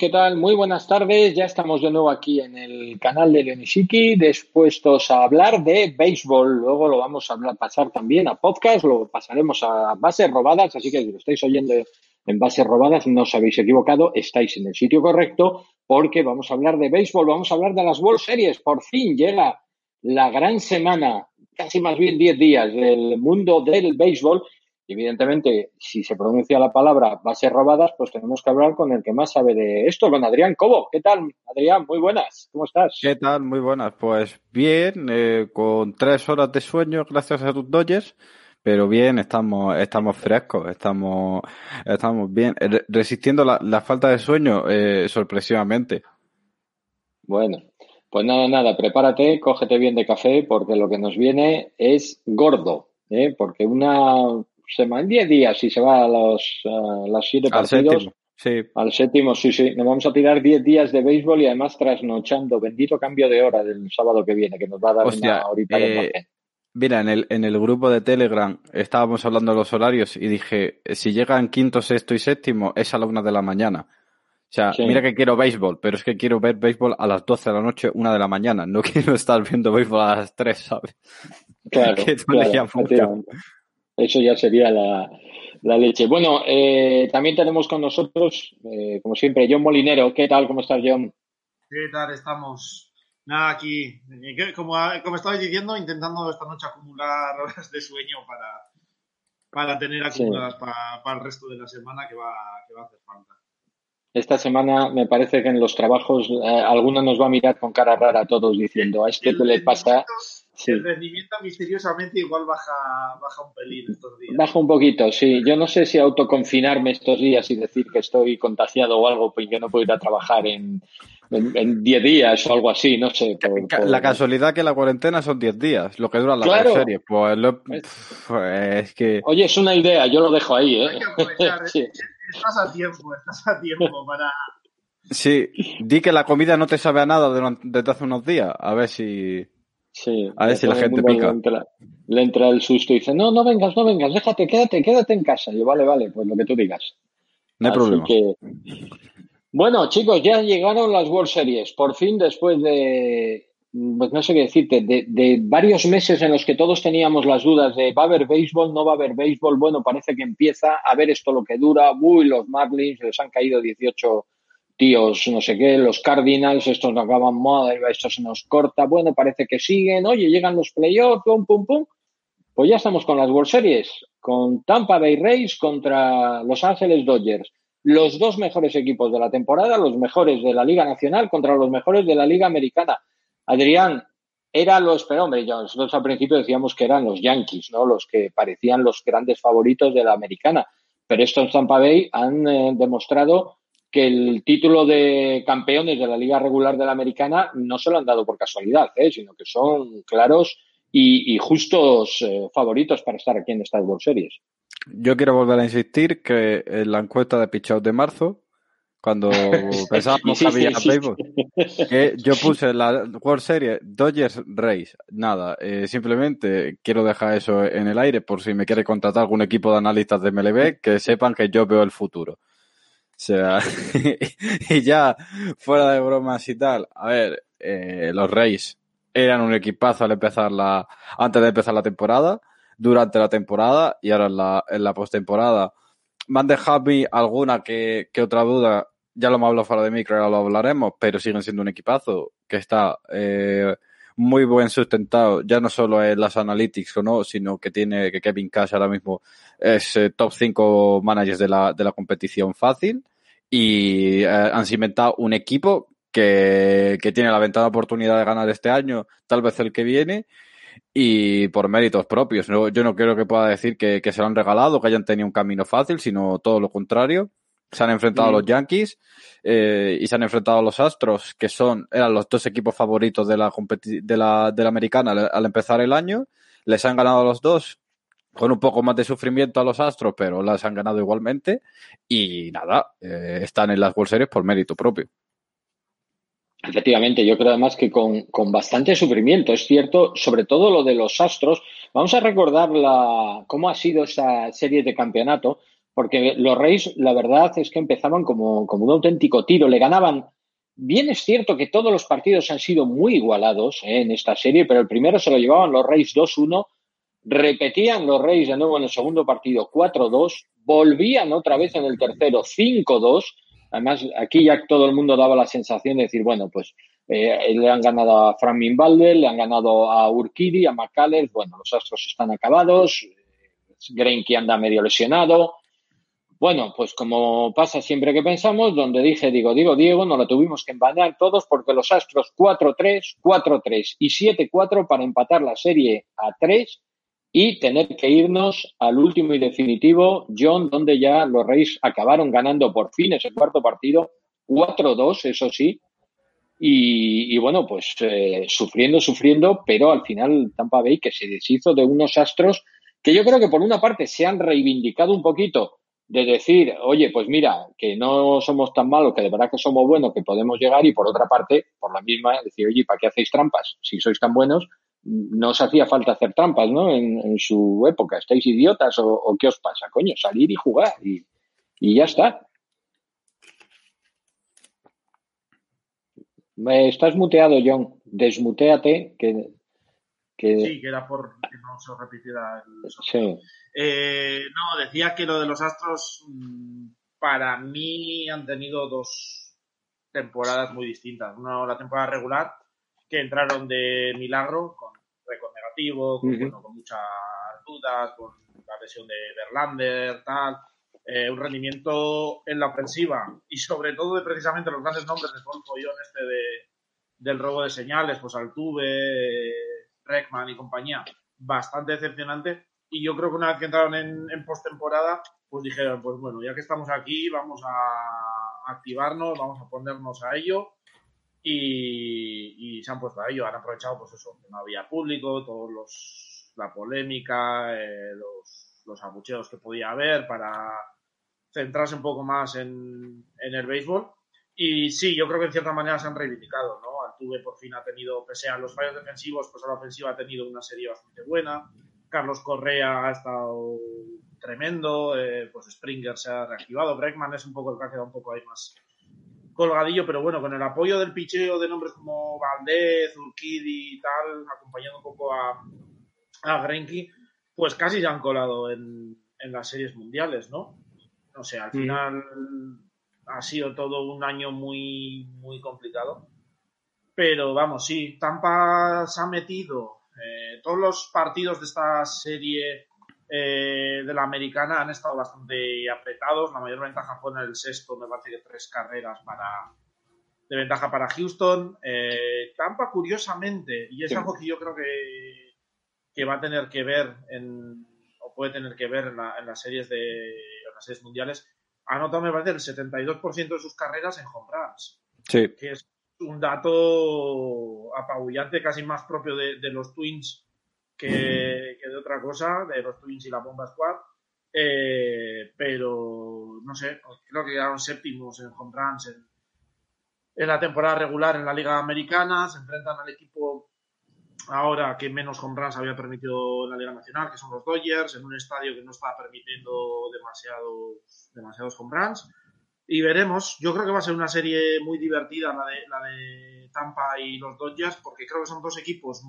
¿qué tal? Muy buenas tardes. Ya estamos de nuevo aquí en el canal de Leonishiki, dispuestos a hablar de béisbol. Luego lo vamos a pasar también a podcast, lo pasaremos a bases robadas, así que si lo estáis oyendo en bases robadas, no os habéis equivocado, estáis en el sitio correcto, porque vamos a hablar de béisbol, vamos a hablar de las World Series. Por fin llega la gran semana, casi más bien 10 días del mundo del béisbol evidentemente, si se pronuncia la palabra bases robadas, pues tenemos que hablar con el que más sabe de esto, con Adrián Cobo. ¿Qué tal, Adrián? Muy buenas. ¿Cómo estás? ¿Qué tal? Muy buenas. Pues bien, eh, con tres horas de sueño gracias a tus Dodgers, pero bien, estamos, estamos frescos, estamos, estamos bien, resistiendo la, falta de sueño eh, sorpresivamente. Bueno, pues nada, nada, prepárate, cógete bien de café, porque lo que nos viene es gordo. ¿eh? porque una en 10 días y se va a los, las 7 partidos. Séptimo, sí. Al séptimo, sí, sí. Nos vamos a tirar 10 días de béisbol y además trasnochando. Bendito cambio de hora del sábado que viene, que nos va a dar una horita de eh, Mira, en el, en el grupo de Telegram estábamos hablando de los horarios y dije, si llegan quinto, sexto y séptimo, es a la una de la mañana. O sea, mira que quiero béisbol, pero es que quiero ver béisbol a las 12 de la noche, una de la mañana. No quiero estar viendo béisbol a las 3, ¿sabes? Claro, claro eso ya sería la, leche. Bueno, eh, también tenemos con nosotros, eh, como siempre, John Molinero. ¿Qué tal? ¿Cómo estás, John? ¿Qué tal? Estamos. Nada, aquí, como, como estabais diciendo, intentando esta noche acumular horas de sueño para, para tener acumuladas para, el resto de la semana que va, que va a hacer falta. Esta semana me parece que en los trabajos eh, alguno nos va a mirar con cara rara a todos diciendo, a este que le pasa el rendimiento misteriosamente igual baja, baja un pelín estos días. Baja un poquito, sí. Yo no sé si autoconfinarme estos días y decir que estoy contagiado o algo, porque no puedo ir a trabajar en 10 días o algo así, no sé. La casualidad que la cuarentena son 10 días, lo que dura la serie. Pues, pues que... Oye, es una idea, yo lo dejo ahí, ¿eh? sí. Estás a tiempo, estás a tiempo para... Sí, di que la comida no te sabe a nada desde hace unos días, a ver si... Sí. A ver si la gente pica. Le entra, el susto y dice, no, no vengas, no vengas, déjate, quédate, quédate en casa. yo, vale, vale, pues lo que tú digas. No hay problema. Bueno, chicos, ya llegaron las World Series. Por fin, después de, pues no sé qué decirte, de, de, varios meses en los que todos teníamos las dudas de va a haber béisbol, no va a haber béisbol, bueno, parece que empieza a ver esto lo que dura. Uy, los Marlins les han caído 18 tíos, no sé qué, los Cardinals, estos no acaban moda, esto se nos corta, bueno, parece que siguen, oye, llegan los playoffs, pum, pum, pum. Pues ya estamos con las World Series, con Tampa Bay Rays contra Los Ángeles Dodgers. Los dos mejores equipos de la temporada, los mejores de la Liga Nacional contra los mejores de la Liga Americana. Adrián, era lo esperado, hombre, nosotros al principio decíamos que eran los Yankees, ¿no? Los que parecían los grandes favoritos de la americana. Pero estos Tampa Bay han eh, demostrado que el título de campeones de la liga regular de la americana no se lo han dado por casualidad, ¿eh? sino que son claros y, justos eh, favoritos para estar aquí en estas World Series. Yo quiero volver a insistir que en la encuesta de Pichot de marzo, cuando pensábamos que había que yo puse la World Series Dodgers Rays. Nada, eh, simplemente quiero dejar eso en el aire por si me quiere contratar algún equipo de analistas de MLB, que sepan que yo veo el futuro. Sea, y ya, fuera de bromas y tal, a ver, eh, los Reyes eran un equipazo al empezar la, antes de empezar la temporada, durante la temporada y ahora en la, en la postemporada. Me han dejado alguna que, que otra duda, ya lo hemos hablado fuera de micro, ahora lo hablaremos, pero siguen siendo un equipazo que está eh, muy buen sustentado, ya no solo en las analytics o no, sino que tiene que Kevin Cash ahora mismo es eh, top 5 managers de la, de la competición fácil y eh, han cimentado un equipo que, que tiene la ventana oportunidad de ganar este año, tal vez el que viene, y por méritos propios. yo no creo que pueda decir que, que, se lo han regalado, que hayan tenido un camino fácil, sino todo lo contrario. Se han enfrentado a los Yankees eh, y se han enfrentado a los Astros, que son eran los dos equipos favoritos de la, de la, de la americana al empezar el año. Les han ganado a los dos, con un poco más de sufrimiento a los Astros, pero las han ganado igualmente. Y nada, eh, están en las World por mérito propio. Efectivamente, yo creo además que con, con, bastante sufrimiento, es cierto, sobre todo lo de los Astros. Vamos a recordar la, cómo ha sido esa serie de campeonato, porque los Reyes, la verdad es que empezaban como, como un auténtico tiro, le ganaban. Bien es cierto que todos los partidos han sido muy igualados eh, en esta serie, pero el primero se lo llevaban los Reyes 2-1, repetían los Reyes de nuevo en el segundo partido 4-2, volvían otra vez en el tercero 5-2. Además, aquí ya todo el mundo daba la sensación de decir, bueno, pues eh, le han ganado a Fran Minvalde, le han ganado a Urquidi, a McCallers, bueno, los astros están acabados, que anda medio lesionado. Bueno, pues como pasa siempre que pensamos, donde dije, digo, digo, Diego, no lo tuvimos que empañar todos porque los Astros 4-3, 4-3 y 7-4 para empatar la serie a 3 y tener que irnos al último y definitivo, John, donde ya los Reyes acabaron ganando por fin ese cuarto partido, 4-2, eso sí, y, bueno, pues eh, sufriendo, sufriendo, pero al final Tampa Bay que se deshizo de unos Astros que yo creo que por una parte se han reivindicado un poquito de decir, oye, pues mira, que no somos tan malos, que de verdad que somos buenos, que podemos llegar, y por otra parte, por la misma, decir, oye, ¿para qué hacéis trampas? Si sois tan buenos, no os hacía falta hacer trampas, ¿no? En, su época, ¿estáis idiotas o, qué os pasa? Coño, salir y jugar y, y ya está. Estás muteado, John. Desmuteate, que Sí, que era por que no se repitiera el sí. Eh, no, decía que lo de los Astros mm, para mí han tenido dos temporadas muy distintas. Una, la temporada regular, que entraron de milagro, con récord negativo, con, muchas dudas, con la lesión de Verlander, tal. Eh, un rendimiento en la ofensiva y sobre todo de precisamente los grandes nombres de todo el follón este de, del robo de señales, pues Altuve, Reckman y compañía, bastante decepcionante. Y yo creo que una vez que entraron en, en postemporada, pues dijeron, pues bueno, ya que estamos aquí, vamos a activarnos, vamos a ponernos a ello. Y, se han puesto a ello, han aprovechado pues eso, que no había público, todos los la polémica, eh, los, los abucheos que podía haber para centrarse un poco más en, en el béisbol. Y sí, yo creo que en cierta manera se han reivindicado, ¿no? Altuve por fin ha tenido, pese a los fallos defensivos, pues a la ofensiva ha tenido una serie bastante buena. Carlos Correa ha estado tremendo, eh, pues Springer se ha reactivado, Breckman es un poco el que ha quedado un poco ahí más colgadillo, pero bueno, con el apoyo del picheo de nombres como Valdez, Urquidi y tal, acompañando un poco a, a Grenky, pues casi se han colado en, en las series mundiales, ¿no? No sé, al final ha sido todo un año muy, muy complicado. Pero vamos, sí, Tampa se ha metido. Eh, todos los partidos de esta serie eh, de la americana han estado bastante apretados. La mayor ventaja fue en el sexto, me parece que tres carreras para de ventaja para Houston. Eh, Tampa, curiosamente, y es algo que yo creo que, que va a tener que ver en, o puede tener que ver en, las series de en las series mundiales, ha anotado, me parece, el 72% de sus carreras en home runs. Sí. Que es un dato apabullante, casi más propio de, los Twins que, de otra cosa, de los Twins y la Bomba Squad. Eh, pero no sé, creo que quedaron séptimos en home runs en, en, la temporada regular en la Liga Americana. Se enfrentan al equipo ahora que menos home runs había permitido la Liga Nacional, que son los Dodgers, en un estadio que no está permitiendo demasiados, demasiados home runs. Y veremos, yo creo que va a ser una serie muy divertida la de, la de Tampa y los Dodgers, porque creo que son dos equipos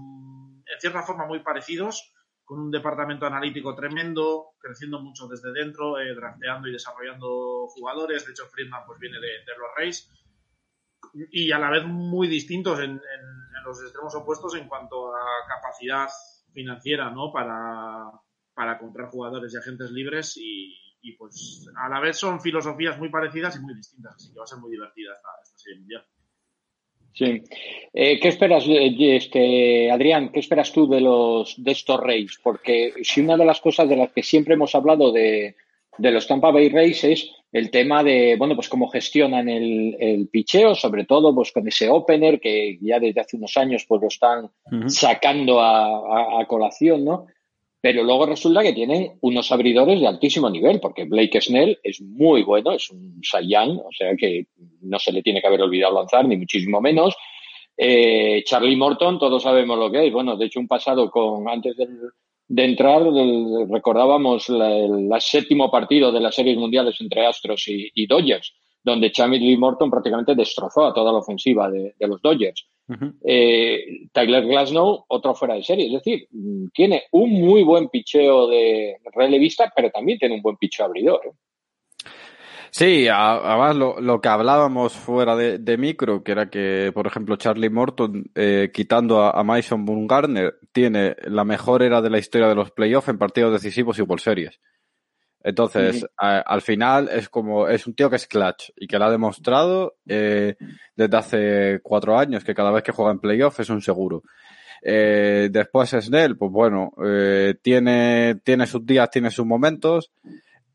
en cierta forma muy parecidos, con un departamento analítico tremendo, creciendo mucho desde dentro, eh, drafteando y desarrollando jugadores. De hecho, Friedman pues, viene de, los Rays y a la vez muy distintos en, los extremos opuestos en cuanto a capacidad financiera, ¿no? Para, para comprar jugadores y agentes libres y, pues a la vez son filosofías muy parecidas y muy distintas, así que va a ser muy divertida esta, serie mundial. Sí. Eh, ¿Qué esperas, eh, este, Adrián, qué esperas tú de los de estos Rays? Porque si una de las cosas de las que siempre hemos hablado de, de los Tampa Bay Rays es el tema de, bueno, pues cómo gestionan el, el, picheo, sobre todo pues con ese opener que ya desde hace unos años pues lo están sacando a, a, colación, ¿no? Pero luego resulta que tienen unos abridores de altísimo nivel, porque Blake Snell es muy bueno, es un Saiyan, o sea que no se le tiene que haber olvidado lanzar, ni muchísimo menos. Eh, Charlie Morton, todos sabemos lo que es. Bueno, de hecho, un pasado con antes de entrar, recordábamos el, séptimo partido de las series mundiales entre Astros y, Dodgers, donde Chamberlain Morton prácticamente destrozó a toda la ofensiva de, los Dodgers. Eh, Tyler Glasnow, otro fuera de serie. Es decir, tiene un muy buen picheo de relevista, pero también tiene un buen picheo abridor. ¿eh? Sí, además lo, lo, que hablábamos fuera de, micro, que era que, por ejemplo, Charlie Morton, eh, quitando a, Mason Bumgarner, tiene la mejor era de la historia de los playoffs en partidos decisivos y World Series. Entonces, al final es como, es un tío que es clutch y que lo ha demostrado eh, desde hace cuatro años, que cada vez que juega en playoff es un seguro. Eh, después Snell, pues bueno, eh, tiene, tiene sus días, tiene sus momentos.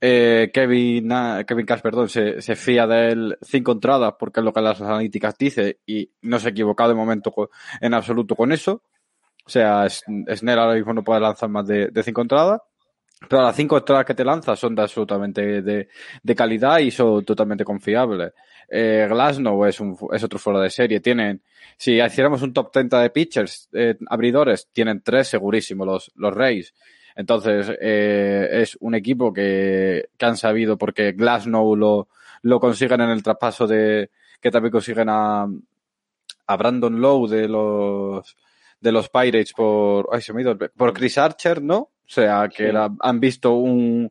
Eh, Kevin, Kevin Cash, perdón, se, se, fía de él cinco entradas porque es lo que las analíticas dice y no se ha equivocado de momento en absoluto con eso. O sea, Snell ahora mismo no puede lanzar más de, de cinco entradas. Pero las cinco entradas que te lanzas son de absolutamente de, de calidad y son totalmente confiables. Eh, Glasnow es, un, es otro fuera de serie. Tienen, si hiciéramos un top 30 de pitchers, eh, abridores, tienen tres segurísimos los, los Rays. Entonces, eh, es un equipo que, que, han sabido, porque Glasnow lo, lo consiguen en el traspaso de, que también consiguen a, a Brandon Lowe de los, de los Pirates por, ay, se me ha ido, por Chris Archer, ¿no? O sea, que han visto un,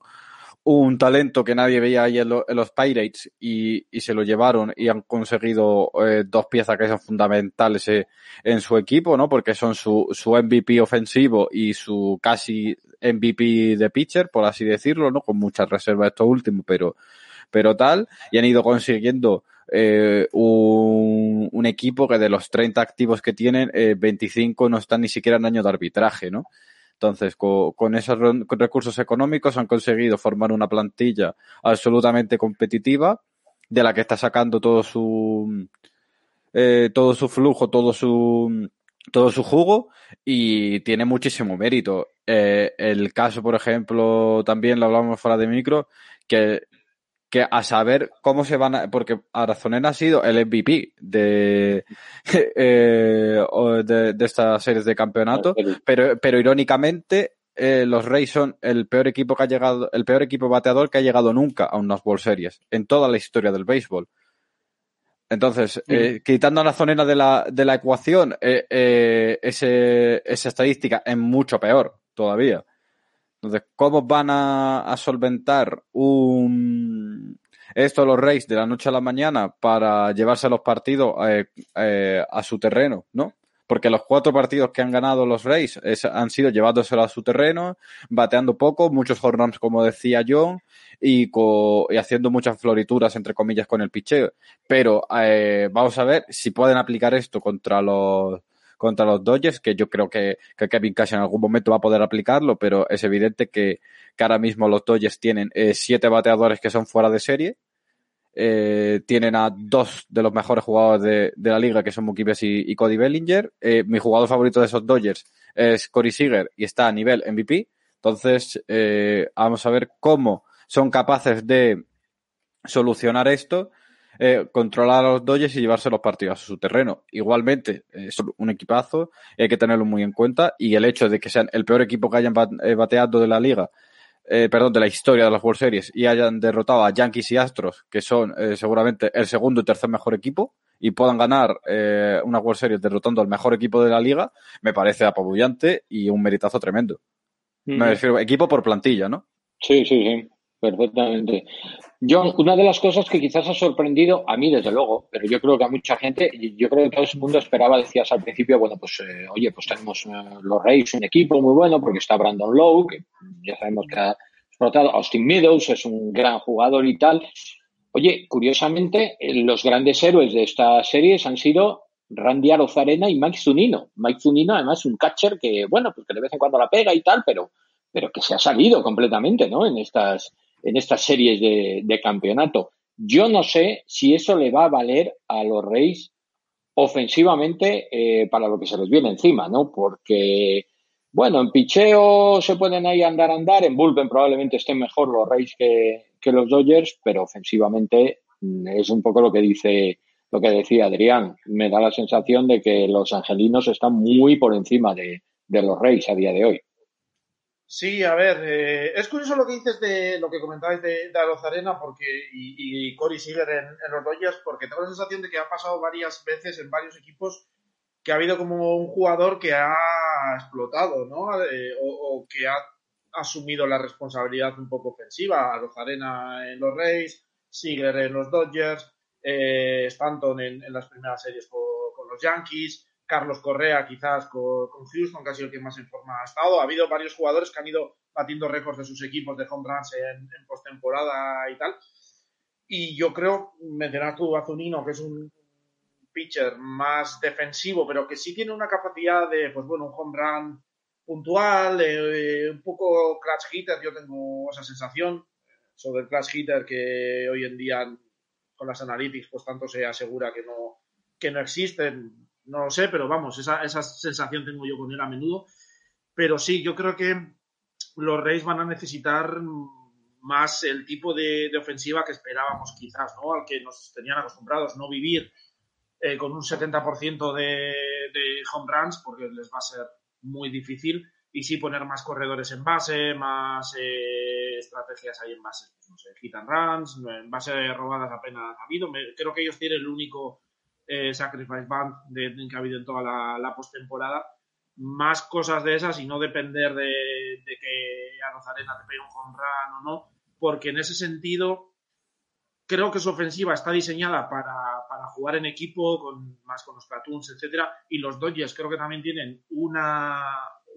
un talento que nadie veía ahí en, los Pirates y, y, se lo llevaron y han conseguido eh, dos piezas que son fundamentales eh, en su equipo, ¿no? Porque son su, su MVP ofensivo y su casi MVP de pitcher, por así decirlo, ¿no? Con muchas reservas esto último, pero, pero tal, y han ido consiguiendo eh, un, un, equipo que de los 30 activos que tienen, eh, 25 no están ni siquiera en año de arbitraje, ¿no? Entonces, con, esos recursos económicos han conseguido formar una plantilla absolutamente competitiva de la que está sacando todo su eh, todo su flujo, todo su todo su jugo y tiene muchísimo mérito. Eh, el caso, por ejemplo, también lo hablamos fuera de micro, que que a saber cómo se van a, porque Arazonena ha sido el MVP de, eh, de, de, estas series de campeonato, pero, pero irónicamente eh, los Rays son el peor equipo que ha llegado, el peor equipo bateador que ha llegado nunca a unas World Series en toda la historia del béisbol. Entonces, eh, quitando a Arazonena de la, de la ecuación, eh, eh, ese, esa estadística es mucho peor todavía. Entonces, ¿cómo van a, solventar un esto los Reyes de la noche a la mañana para llevarse los partidos eh, eh, a su terreno, ¿no? Porque los cuatro partidos que han ganado los Reyes han sido llevándoselo a su terreno, bateando poco, muchos home como decía John, y, y, haciendo muchas florituras, entre comillas, con el picheo. Pero eh, vamos a ver si pueden aplicar esto contra los contra los Dodgers, que yo creo que, que Kevin Cash en algún momento va a poder aplicarlo, pero es evidente que, que ahora mismo los Dodgers tienen eh, siete bateadores que son fuera de serie. Eh, tienen a dos de los mejores jugadores de, la liga, que son Mookie Betts y, Cody Bellinger. Eh, mi jugador favorito de esos Dodgers es Corey Seager y está a nivel MVP. Entonces, eh, vamos a ver cómo son capaces de solucionar esto controlar a los Dodgers y llevarse los partidos a su terreno. Igualmente, es un equipazo, hay que tenerlo muy en cuenta. Y el hecho de que sean el peor equipo que hayan bateado de la liga, eh, perdón, de la historia de las World Series y hayan derrotado a Yankees y Astros, que son eh, seguramente el segundo y tercer mejor equipo, y puedan ganar eh, una World Series derrotando al mejor equipo de la liga, me parece apabullante y un meritazo tremendo. Me refiero equipo por plantilla, ¿no? Sí, sí, sí. Perfectamente. John, una de las cosas que quizás ha sorprendido, a mí desde luego, pero yo creo que a mucha gente, yo creo que todo el mundo esperaba, decías al principio, bueno, pues eh, oye, pues tenemos eh, los Reyes, un equipo muy bueno, porque está Brandon Lowe, que ya sabemos que ha explotado, Austin Meadows es un gran jugador y tal. Oye, curiosamente, eh, los grandes héroes de estas series han sido Randy Arozarena y Mike Zunino. Mike Zunino, además, un catcher que, bueno, pues que de vez en cuando la pega y tal, pero, pero que se ha salido completamente, ¿no? En estas, en estas series de, campeonato. Yo no sé si eso le va a valer a los Reyes ofensivamente eh, para lo que se les viene encima, ¿no? Porque, bueno, en picheo se pueden ahí andar, andar, en bullpen probablemente estén mejor los Reyes que, que los Dodgers, pero ofensivamente mm, es un poco lo que dice, lo que decía Adrián. Me da la sensación de que los angelinos están muy por encima de, de los Reyes a día de hoy. Sí, a ver, eh, es curioso lo que dices de lo que comentabais de, de Arena porque, y, Cory Seager en, los Dodgers, porque tengo la sensación de que ha pasado varias veces en varios equipos que ha habido como un jugador que ha explotado, ¿no? Eh, o, que ha asumido la responsabilidad un poco ofensiva. Arena en los Rays, Seager en los Dodgers, eh, Stanton en, las primeras series con, los Yankees, Carlos Correa quizás con, Houston, que ha sido el que más en forma ha estado. Ha habido varios jugadores que han ido batiendo récords de sus equipos de home runs en, en postemporada y tal. Y yo creo, mencionar tú a Zunino, que es un pitcher más defensivo, pero que sí tiene una capacidad de, pues bueno, un home run puntual, eh, un poco clutch hitter, yo tengo esa sensación sobre el clutch hitter que hoy en día con las analytics pues tanto se asegura que no, que no existen, no lo sé, pero vamos, esa, esa sensación tengo yo con él a menudo. Pero sí, yo creo que los Reyes van a necesitar más el tipo de, ofensiva que esperábamos quizás, ¿no? Al que nos tenían acostumbrados, no vivir eh, con un 70% de, de home runs, porque les va a ser muy difícil, y sí poner más corredores en base, más eh, estrategias ahí en base, no sé, hit and runs, en base robadas apenas ha habido. creo que ellos tienen el único eh, sacrifice band de, que ha habido en toda la, la postemporada. Más cosas de esas y no depender de, que a Rozarena te pegue un home run o no, porque en ese sentido creo que su ofensiva está diseñada para, para jugar en equipo, con, más con los platoons, etcétera, y los Dodgers creo que también tienen una,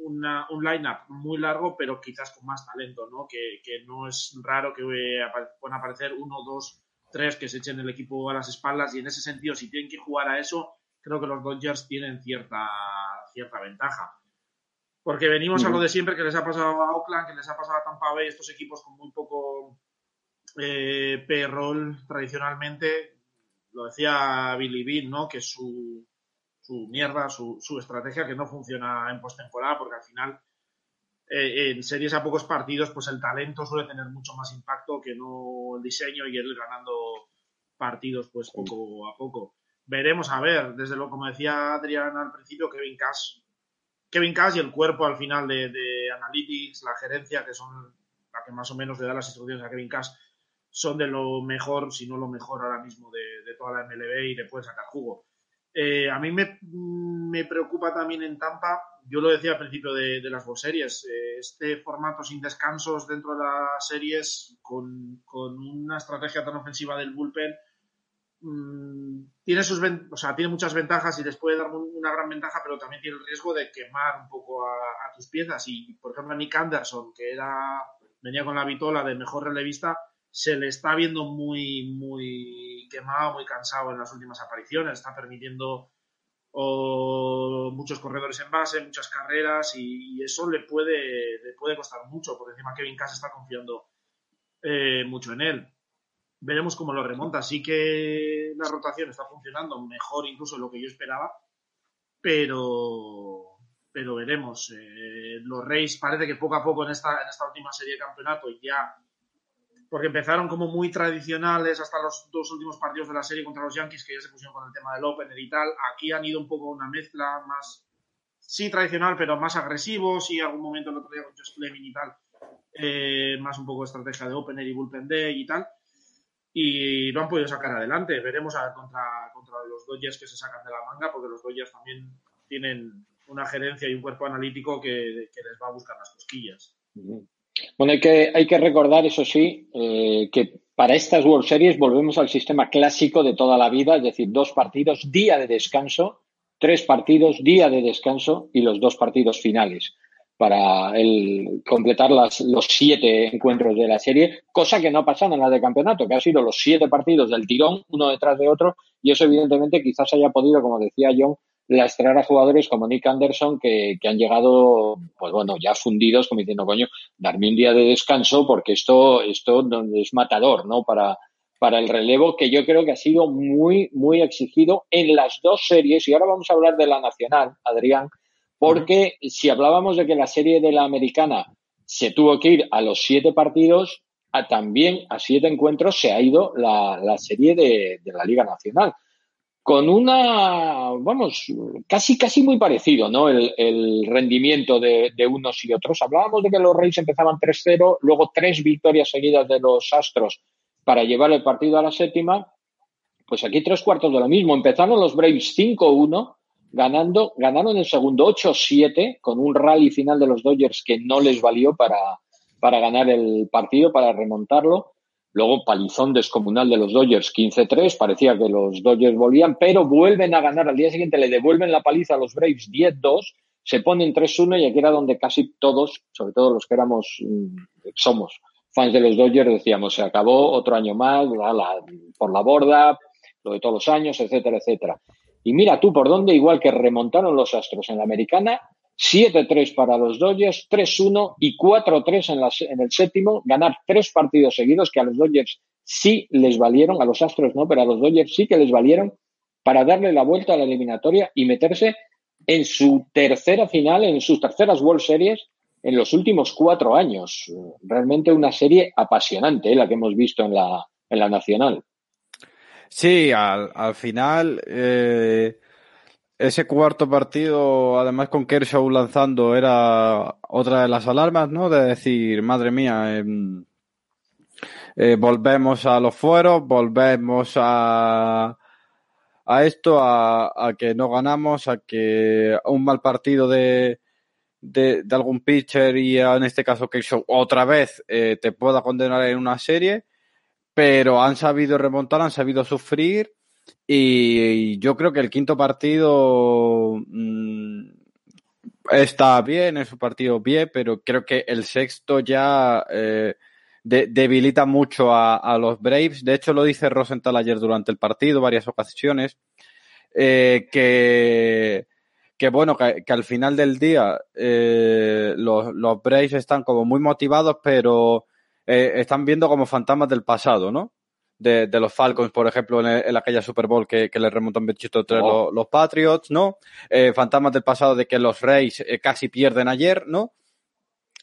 una, un line-up muy largo, pero quizás con más talento, ¿no? Que, que no es raro que eh, puedan aparecer uno, dos, tres que se echen el equipo a las espaldas, y en ese sentido, si tienen que jugar a eso, creo que los Dodgers tienen cierta, cierta ventaja. Porque venimos a lo de siempre que les ha pasado a Oakland, que les ha pasado a Tampa Bay, estos equipos con muy poco eh, tradicionalmente, lo decía Billy Bean, ¿no? Que su, su mierda, su, su, estrategia que no funciona en postemporada, porque al final eh, en series a pocos partidos, pues el talento suele tener mucho más impacto que no el diseño y el ganando partidos pues poco a poco. Veremos a ver, desde lo como decía Adrián al principio, Kevin Cash, Kevin Cash y el cuerpo al final de, de Analytics, la gerencia, que son la que más o menos le da las instrucciones a Kevin Cash, son de lo mejor, si no lo mejor ahora mismo de, toda la MLB y le pueden sacar jugo. Eh, a mí me, preocupa también en Tampa, yo lo decía al principio de, las dos series, eh, este formato sin descansos dentro de las series con, una estrategia tan ofensiva del bullpen mm, tiene, sus, o sea, tiene muchas ventajas y les puede dar una gran ventaja, pero también tiene el riesgo de quemar un poco a, a tus piezas. Y, por ejemplo, a Nick Anderson, que era, venía con la vitola de mejor relevista, se le está viendo muy, muy quemado, muy cansado en las últimas apariciones. Está permitiendo muchos corredores en base, muchas carreras y, eso le puede, le puede costar mucho. Por encima Kevin Cass está confiando eh, mucho en él. Veremos cómo lo remonta. Sí que la rotación está funcionando mejor incluso de lo que yo esperaba, pero, pero veremos. Eh, los Reyes parece que poco a poco en esta, en esta última serie de campeonato ya porque empezaron como muy tradicionales hasta los dos últimos partidos de la serie contra los Yankees, que ya se pusieron con el tema del opener y tal. Aquí han ido un poco una mezcla más, sí tradicional, pero más agresivo, sí algún momento el otro día con Josh Fleming y tal, eh, más un poco estrategia de opener y bullpen day y tal. Y lo han podido sacar adelante. Veremos a ver contra, contra los Dodgers que se sacan de la manga, porque los Dodgers también tienen una gerencia y un cuerpo analítico que, les va a buscar las cosquillas. Bueno, hay que, hay que recordar, eso sí, eh, que para estas World Series volvemos al sistema clásico de toda la vida, es decir, dos partidos, día de descanso, tres partidos, día de descanso y los dos partidos finales para el, completar las, los siete encuentros de la serie, cosa que no ha pasado en la de campeonato, que ha sido los siete partidos del tirón, uno detrás de otro, y eso evidentemente quizás haya podido, como decía John, lastrar a jugadores como Nick Anderson que, que, han llegado, pues bueno, ya fundidos, como diciendo, coño, darme un día de descanso porque esto, esto es matador, ¿no? Para, para el relevo que yo creo que ha sido muy, muy exigido en las dos series. Y ahora vamos a hablar de la nacional, Adrián, porque si hablábamos de que la serie de la americana se tuvo que ir a los siete partidos, a también a siete encuentros se ha ido la, la serie de, de la Liga Nacional con una, vamos, casi, casi muy parecido, ¿no? El, rendimiento de, unos y otros. Hablábamos de que los Reyes empezaban 3-0, luego tres victorias seguidas de los Astros para llevar el partido a la séptima. Pues aquí tres cuartos de lo mismo. Empezaron los Braves 5-1, ganando, ganaron el segundo 8-7 con un rally final de los Dodgers que no les valió para, para ganar el partido, para remontarlo. Luego palizón descomunal de los Dodgers 15-3, parecía que los Dodgers volvían, pero vuelven a ganar al día siguiente, le devuelven la paliza a los Braves 10-2, se ponen 3-1 y aquí era donde casi todos, sobre todo los que éramos, mm, somos fans de los Dodgers, decíamos, se acabó otro año más, por la borda, lo de todos los años, etcétera, etcétera. Y mira tú por dónde, igual que remontaron los Astros en la americana, 7-3 para los Dodgers, 3-1 y 4-3 en, en el séptimo, ganar tres partidos seguidos que a los Dodgers sí les valieron, a los Astros no, pero a los Dodgers sí que les valieron para darle la vuelta a la eliminatoria y meterse en su tercera final, en sus terceras World Series en los últimos cuatro años. Realmente una serie apasionante, ¿eh? la que hemos visto en la, en la Nacional. Sí, al, al final eh, ese cuarto partido, además con Kershaw lanzando, era otra de las alarmas, ¿no? De decir, madre mía, em, eh, volvemos a los fueros, volvemos a, a esto, a, a, que no ganamos, a que un mal partido de, de, algún pitcher y en este caso Kershaw otra vez eh, te pueda condenar en una serie, pero han sabido remontar, han sabido sufrir y yo creo que el quinto partido mmm, está bien, es un partido bien, pero creo que el sexto ya eh, de, debilita mucho a, los Braves. De hecho, lo dice Rosenthal ayer durante el partido, varias ocasiones, eh, que, que bueno, que, al final del día eh, los, los Braves están como muy motivados, pero eh, están viendo como fantasmas del pasado, ¿no? De, de, los Falcons, por ejemplo, en, en aquella Super Bowl que, que le remontan 28-3 oh. los, los, Patriots, ¿no? Eh, fantasmas del pasado de que los Rays eh, casi pierden ayer, ¿no?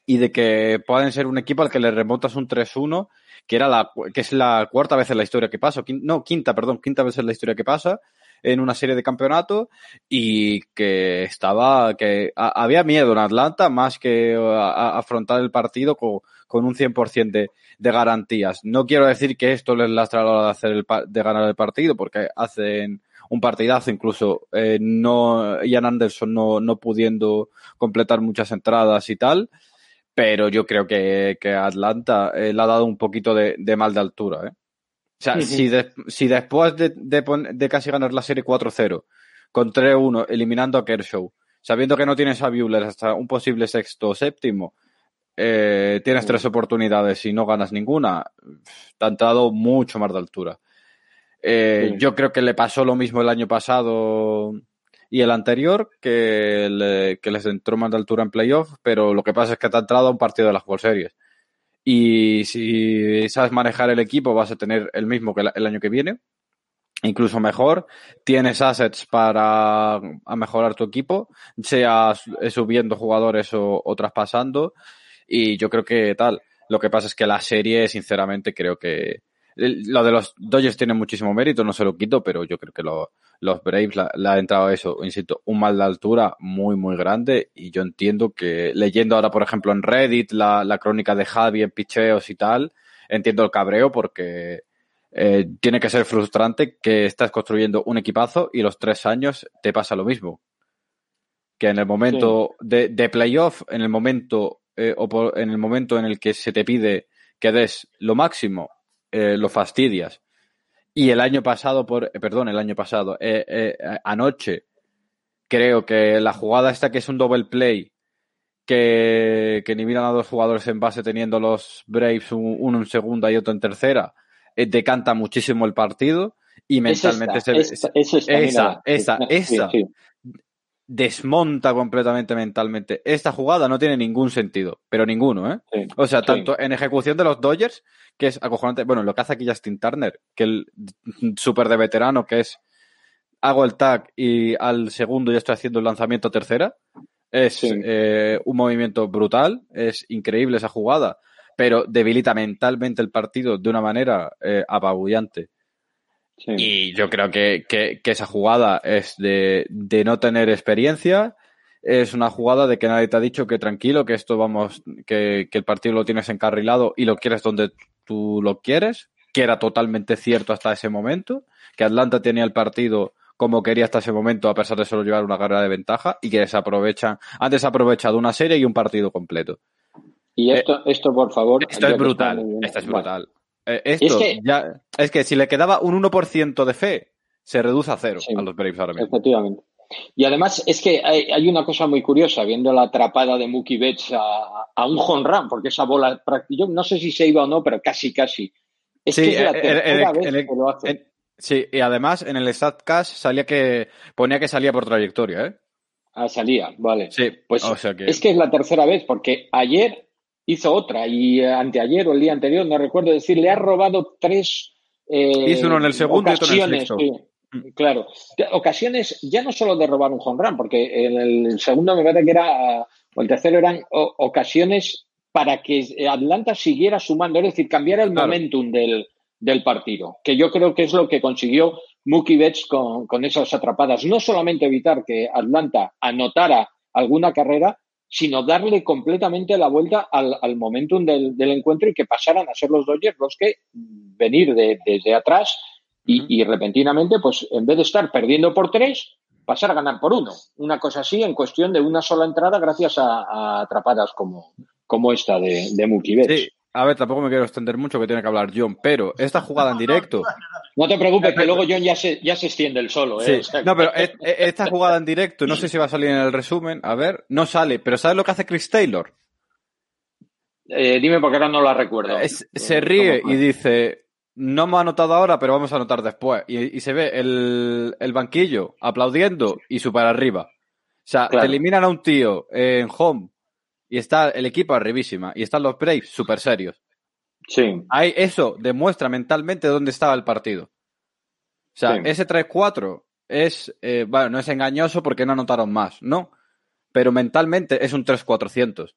Y de que pueden ser un equipo al que le remontas un 3-1, que era la, que es la cuarta vez en la historia que pasa, no, quinta, perdón, quinta vez en la historia que pasa, en una serie de campeonato y que estaba, que había miedo en Atlanta más que a afrontar el partido con, con un 100% de, de garantías. No quiero decir que esto les lastra a la hora de, hacer el, de ganar el partido, porque hacen un partidazo, incluso eh, no Ian Anderson no, no pudiendo completar muchas entradas y tal, pero yo creo que, que Atlanta eh, le ha dado un poquito de, de mal de altura. ¿eh? O sea, si, de, si después de, de, de, casi ganar la serie 4-0, con 3-1, eliminando a Kershaw, sabiendo que no tienes a Buehler hasta un posible sexto o séptimo, eh, tienes tres oportunidades y no ganas ninguna, te han dado mucho más de altura. Eh, sí. Yo creo que le pasó lo mismo el año pasado y el anterior, que, le, que les entró más de altura en playoff, pero lo que pasa es que te ha entrado a un partido de las World Series. Y si sabes manejar el equipo, vas a tener el mismo que el año que viene, incluso mejor. Tienes assets para a mejorar tu equipo, sea subiendo jugadores o, o traspasando. Y yo creo que tal. Lo que pasa es que la serie, sinceramente, creo que lo de los Dodgers tiene muchísimo mérito, no se lo quito, pero yo creo que lo, los Braves le la ha entrado eso, insisto, un mal de altura muy, muy grande. Y yo entiendo que leyendo ahora, por ejemplo, en Reddit la, la crónica de Javi en picheos y tal, entiendo el cabreo porque eh, tiene que ser frustrante que estás construyendo un equipazo y los tres años te pasa lo mismo. Que en el momento sí. de, de playoff, en el momento eh, o por, en el momento en el que se te pide que des lo máximo, eh, lo fastidias. Y el año pasado, por, eh, perdón, el año pasado, eh, eh, anoche, creo que la jugada esta que es un double play, que, que ni miran a dos jugadores en base teniendo los Braves uno en segunda y otro en tercera, eh, decanta muchísimo el partido y mentalmente es esta, se, esta, esa, esa, esa, sí, sí desmonta completamente mentalmente. Esta jugada no tiene ningún sentido, pero ninguno, ¿eh? Sí, o sea, tanto sí. en ejecución de los Dodgers, que es acojonante, bueno, lo que hace aquí Justin Turner, que el súper de veterano, que es hago el tag y al segundo ya estoy haciendo el lanzamiento tercera, es sí. eh, un movimiento brutal, es increíble esa jugada, pero debilita mentalmente el partido de una manera eh, apabullante. Y yo creo que, esa jugada es de, no tener experiencia, es una jugada de que nadie te ha dicho que tranquilo, que esto vamos, que, que el partido lo tienes encarrilado y lo quieres donde tú lo quieres, que era totalmente cierto hasta ese momento, que Atlanta tenía el partido como quería hasta ese momento, a pesar de solo llevar una carrera de ventaja, y que desaprovechan, han desaprovechado una serie y un partido completo. Y esto, eh, esto por favor. Esto es brutal. Esto es brutal. Eh, esto es que, ya, es que si le quedaba un 1% de fe, se reduce a cero a los Braves ahora mismo. Efectivamente. Y además es que hay, una cosa muy curiosa, viendo la atrapada de Mookie Betts a, un run porque esa bola, yo no sé si se iba o no, pero casi, casi. Es que es la tercera vez que lo hace. Sí, y además en el StatCast salía que ponía que salía por trayectoria, ¿eh? Ah, salía, vale. Sí, pues es que es la tercera vez, porque ayer hizo otra y eh, anteayer o el día anterior, no recuerdo decir, le ha robado tres. Eh, hizo uno en el segundo y otro en el sexto. Mm. Claro, ocasiones ya no solo de robar un home run, porque en el segundo me parece que era, o el tercero eran ocasiones para que Atlanta siguiera sumando, es decir, cambiara el momentum del, del partido, que yo creo que es lo que consiguió Mookie Betts con, con esas atrapadas. No solamente evitar que Atlanta anotara alguna carrera, sino darle completamente la vuelta al, al momentum del, del, encuentro y que pasaran a ser los Dodgers los que venir de, desde atrás y, y, repentinamente, pues en vez de estar perdiendo por tres, pasar a ganar por uno. Una cosa así en cuestión de una sola entrada gracias a, a atrapadas como, como esta de, de Mookie Betts. A ver, tampoco me quiero extender mucho que tiene que hablar John, pero esta jugada en directo. No te preocupes, que luego John ya se, ya se extiende el solo. ¿eh? No, pero esta jugada en directo, no sé si va a salir en el resumen. A ver, no sale, pero ¿sabes lo que hace Chris Taylor? Eh, dime porque ahora no la recuerdo. se ríe y dice, no me ha anotado ahora, pero vamos a anotar después. Y, se ve el, banquillo aplaudiendo y su para arriba. O sea, te eliminan a un tío en home y está el equipo arribísima y están los Braves súper serios. Sí. Hay, eso demuestra mentalmente dónde estaba el partido. O sea, ese 3-4 es, eh, bueno, no es engañoso porque no anotaron más, ¿no? Pero mentalmente es un 3-400.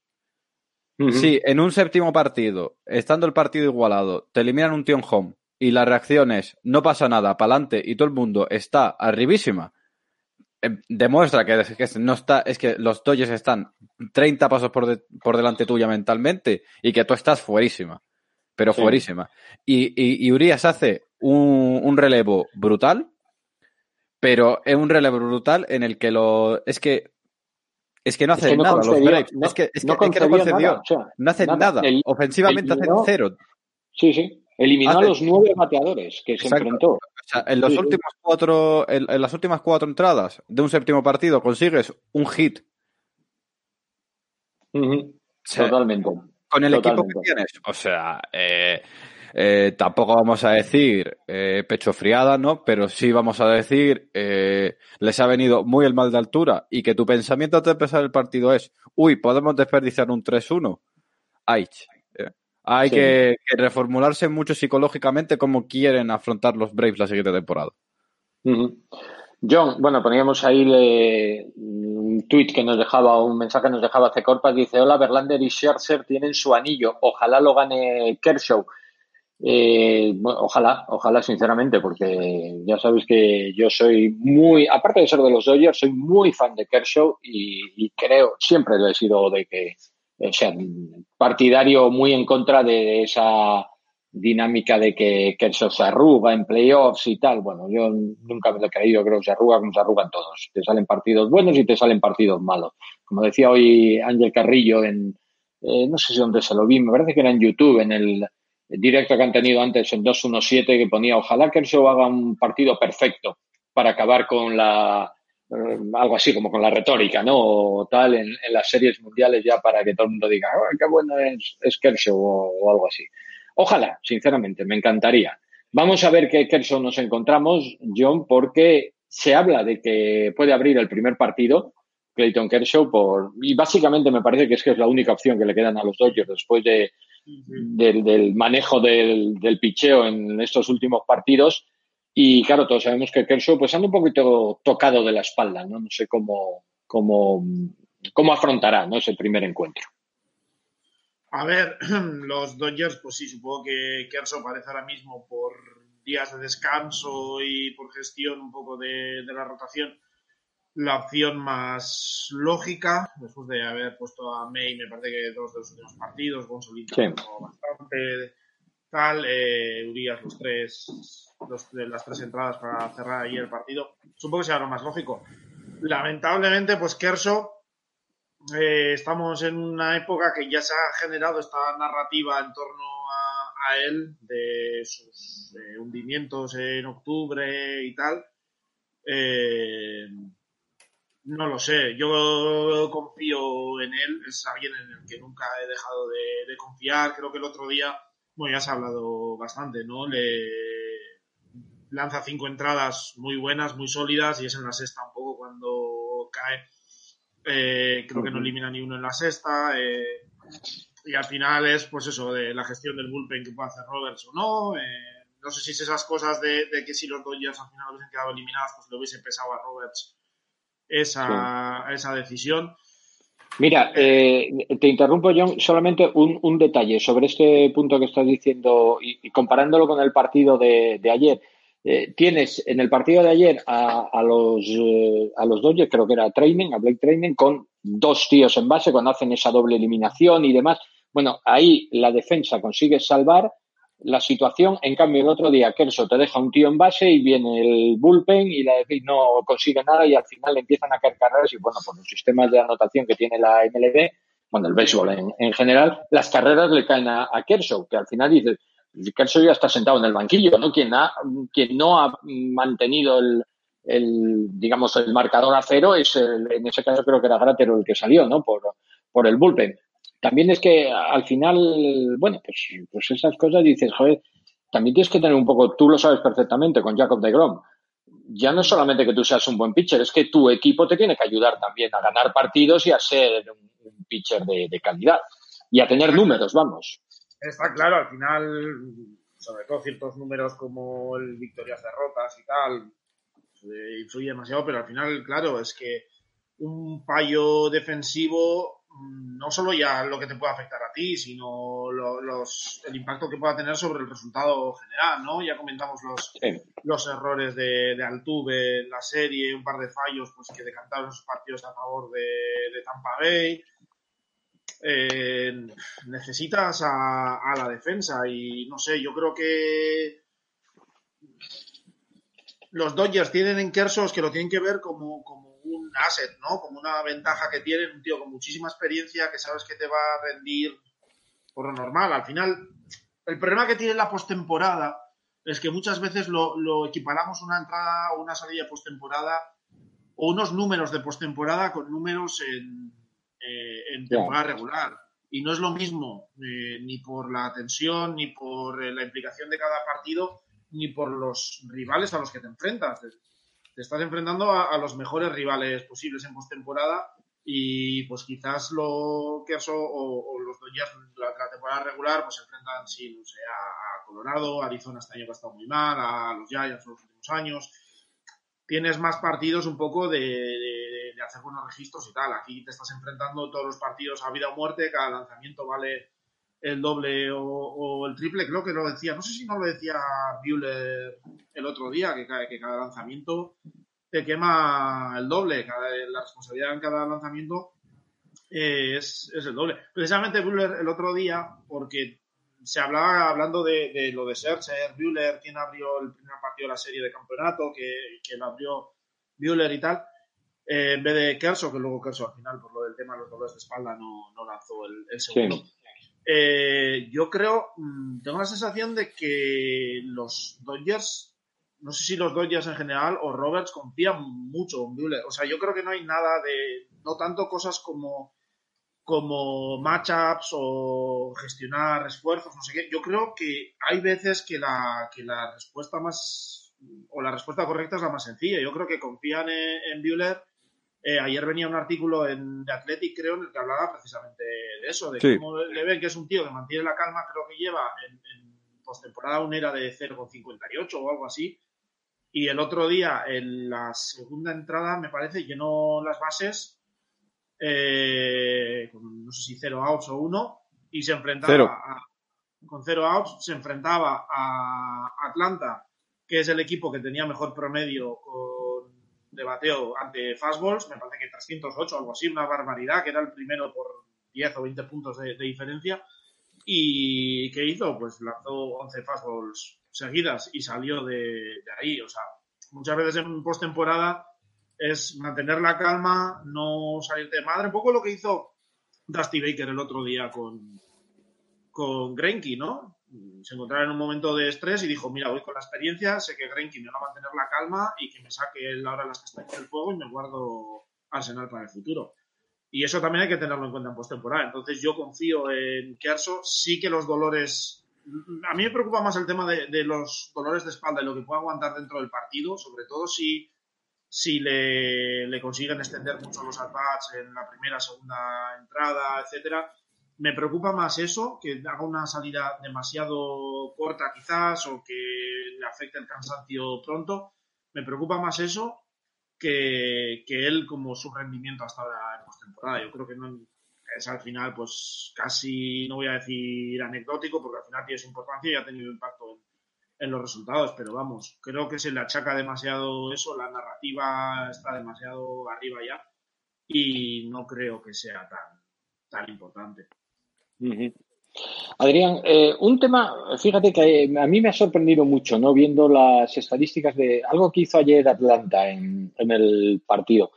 Sí, en un séptimo partido, estando el partido igualado, te eliminan un tío en home y la reacción es no pasa nada, para adelante y todo el mundo está arribísima Em, demuestra que, no está, es que los Dodgers están 30 pasos por, por delante tuya mentalmente y que tú estás fuerísima, pero fuerísima. Y, y, Urias hace un, un, relevo brutal, pero es un relevo brutal en el que lo, es que es que no hacen nada los breaks. es que, es que, no, concedió, no hacen nada. Ofensivamente hacen cero. Sí, sí. Eliminó a los nueve bateadores que se enfrentó. En, los últimos cuatro, en, las últimas cuatro entradas de un séptimo partido consigues un hit. Totalmente. Con el equipo que tienes. O sea, eh, eh, tampoco vamos a decir eh, pecho friada, ¿no? Pero sí vamos a decir, les ha venido muy el mal de altura y que tu pensamiento antes de empezar el partido es, uy, podemos desperdiciar un 3-1. Aich. Hay que, reformularse mucho psicológicamente cómo quieren afrontar los Braves la siguiente temporada. John, bueno, poníamos ahí un tweet que nos dejaba, un mensaje que nos dejaba hace Corpas, dice, hola, Verlander y Scherzer tienen su anillo, ojalá lo gane Kershaw. Eh, ojalá, ojalá sinceramente, porque ya sabes que yo soy muy, aparte de ser de los Dodgers, soy muy fan de Kershaw y, y creo, siempre lo he sido de que o sea, partidario muy en contra de esa dinámica de que, que eso se arruga en playoffs y tal. Bueno, yo nunca me lo he creído, creo que se arruga como se arrugan todos. Te salen partidos buenos y te salen partidos malos. Como decía hoy Ángel Carrillo en, eh, no sé si dónde se lo vi, me parece que era en YouTube, en el directo que han tenido antes en 217, que ponía ojalá que haga un partido perfecto para acabar con la algo así como con la retórica, ¿no? O tal en, las series mundiales ya para que todo el mundo diga, qué bueno es, es Kershaw o, algo así. Ojalá, sinceramente, me encantaría. Vamos a ver qué Kershaw nos encontramos, John, porque se habla de que puede abrir el primer partido Clayton Kershaw por y básicamente me parece que es que es la única opción que le quedan a los Dodgers después de, del, manejo del, del picheo en estos últimos partidos y claro, todos sabemos que Kershaw pues anda un poquito tocado de la espalda, ¿no? No sé cómo, cómo, cómo afrontará ¿no? ese primer encuentro. A ver, los Dodgers, pues sí, supongo que Kershaw parece ahora mismo por días de descanso y por gestión un poco de, la rotación, la opción más lógica, después de haber puesto a May, me parece que dos de los últimos partidos, Gonzalo bastante, tal, eh, Urias los tres, de las tres entradas para cerrar ahí el partido, supongo que sea lo más lógico. Lamentablemente, pues Kerso eh, estamos en una época que ya se ha generado esta narrativa en torno a, él de sus eh, hundimientos en octubre y tal. Eh, no lo sé, yo confío en él, es alguien en el que nunca he dejado de, confiar. Creo que el otro día, bueno, ya se ha hablado bastante, ¿no? Le lanza cinco entradas muy buenas, muy sólidas y es en la sexta un poco cuando cae eh, creo que no elimina ni uno en la sexta. Eh, y al final es, pues eso, de la gestión del bullpen que puede hacer Roberts o no. Eh, no sé si es esas cosas de, que si los Dodgers al final hubiesen quedado eliminados, pues le hubiese pesado a Roberts esa, esa decisión. Mira, te interrumpo, John, solamente un, detalle sobre este punto que estás diciendo y, comparándolo con el partido de ayer. Eh, tienes en el partido de ayer a, los, eh, a los Dodgers, creo que era Training, a Blake Training, con dos tíos en base cuando hacen esa doble eliminación y demás. Bueno, ahí la defensa consigue salvar la situación. En cambio, el otro día Kerso te deja un tío en base y viene el bullpen y la defensa no consigue nada y al final empiezan a caer carreras y bueno, por los sistemas de anotación que tiene la MLB, bueno, el béisbol en, general, las carreras le caen a, a Kershaw, que al final dices, Kershaw ya está sentado en el banquillo, ¿no? Quien, ha, quien no ha mantenido el, el, digamos, el marcador a cero es, en ese caso creo que era Gratero el que salió, ¿no? Por, por el bullpen. También es que al final, bueno, pues, pues esas cosas dices, joder, también tienes que tener un poco, tú lo sabes perfectamente con Jacob de Grom. Ya no es solamente que tú seas un buen pitcher, es que tu equipo te tiene que ayudar también a ganar partidos y a ser un, pitcher de, de calidad y a tener números, vamos. Está claro, al final, sobre todo ciertos números como el victorias derrotas y tal, eh, influye demasiado, pero al final, claro, es que un fallo defensivo no solo ya lo que te puede afectar a ti, sino los, el impacto que pueda tener sobre el resultado general, ¿no? Ya comentamos los, los errores de, de, Altuve en la serie, un par de fallos pues que decantaron sus partidos a favor de, de Tampa Bay. Eh, necesitas a, la defensa y no sé, yo creo que los Dodgers tienen en Kersos que lo tienen que ver como, como un asset, ¿no? Como una ventaja que tienen, un tío con muchísima experiencia que sabes que te va a rendir por lo normal. Al final, el problema que tiene la postemporada es que muchas veces lo, lo equiparamos una entrada o una salida postemporada o unos números de postemporada con números en, eh, en temporada regular. Y no es lo mismo, eh, ni por la tensión, ni por eh, la implicación de cada partido, ni por los rivales a los que te enfrentas. Te, estás enfrentando a, los mejores rivales posibles en postemporada y pues quizás lo que o, o los Dodgers la, temporada regular pues se enfrentan sí, no sé, a, Colorado, Arizona este año ha estado muy mal, a los Giants en los últimos años. Tienes más partidos un poco de de hacer buenos registros y tal. Aquí te estás enfrentando todos los partidos a vida o muerte, cada lanzamiento vale el doble o, el triple, creo que lo decía, no sé si no lo decía Bueller el otro día, que, cada lanzamiento te quema el doble, cada, la responsabilidad en cada lanzamiento es, el doble. Precisamente Bueller el otro día, porque se hablaba hablando de, lo de Scherzer, Bueller, quien abrió el primer partido de la serie de campeonato, que, que lo abrió Bueller y tal, eh, en vez de Kerso, que luego Kerso al final, por lo del tema de los dolores de espalda, no, no lanzó el, segundo. Eh, yo creo, mm, tengo la sensación de que los Dodgers, no sé si los Dodgers en general o Roberts confían mucho en Buehler. O sea, yo creo que no hay nada de, no tanto cosas como como matchups o gestionar esfuerzos, no sé qué. Yo creo que hay veces que la, que la respuesta más o la respuesta correcta es la más sencilla. Yo creo que confían en, en eh, ayer venía un artículo en The Athletic, creo, en el que hablaba precisamente de eso, de cómo le ven que es un tío que mantiene la calma, creo que lleva en, en postemporada una era de 0,58 o algo así. Y el otro día, en la segunda entrada, me parece, llenó las bases, eh, con no sé si 0 outs o 1, y se enfrentaba con 0 outs, se enfrentaba a Atlanta que es el equipo que tenía mejor promedio con, de bateo ante fastballs, me parece que 308 o algo así, una barbaridad, que era el primero por 10 o 20 puntos de, diferencia. ¿Y qué hizo? Pues lanzó 11 fastballs seguidas y salió de, de ahí. O sea, muchas veces en postemporada es mantener la calma, no salirte de madre. Un poco lo que hizo Dusty Baker el otro día con, con Greinke, ¿no? Se encontraba en un momento de estrés y dijo, mira, voy con la experiencia, sé que Greinke me va a mantener la calma y que me saque él ahora las castañas del fuego y me guardo Arsenal para el futuro. Y eso también hay que tenerlo en cuenta en postemporada. Entonces yo confío en Kerso. Sí que los dolores... A mí me preocupa más el tema de, los dolores de espalda y lo que puede aguantar dentro del partido, sobre todo si si le, consiguen extender mucho los at en la primera, segunda entrada, etcétera. Me preocupa más eso, que haga una salida demasiado corta quizás o que le afecte el cansancio pronto. Me preocupa más eso que, él como su rendimiento hasta la postemporada. Yo creo que es al final pues casi, no voy a decir anecdótico, porque al final tiene su importancia y ha tenido impacto en, en los resultados, pero vamos, creo que se le achaca demasiado eso, la narrativa está demasiado arriba ya y no creo que sea tan, tan importante. Adrián, eh, un tema, fíjate que a mí me ha sorprendido mucho, ¿no? Viendo las estadísticas de algo que hizo ayer Atlanta en, el partido.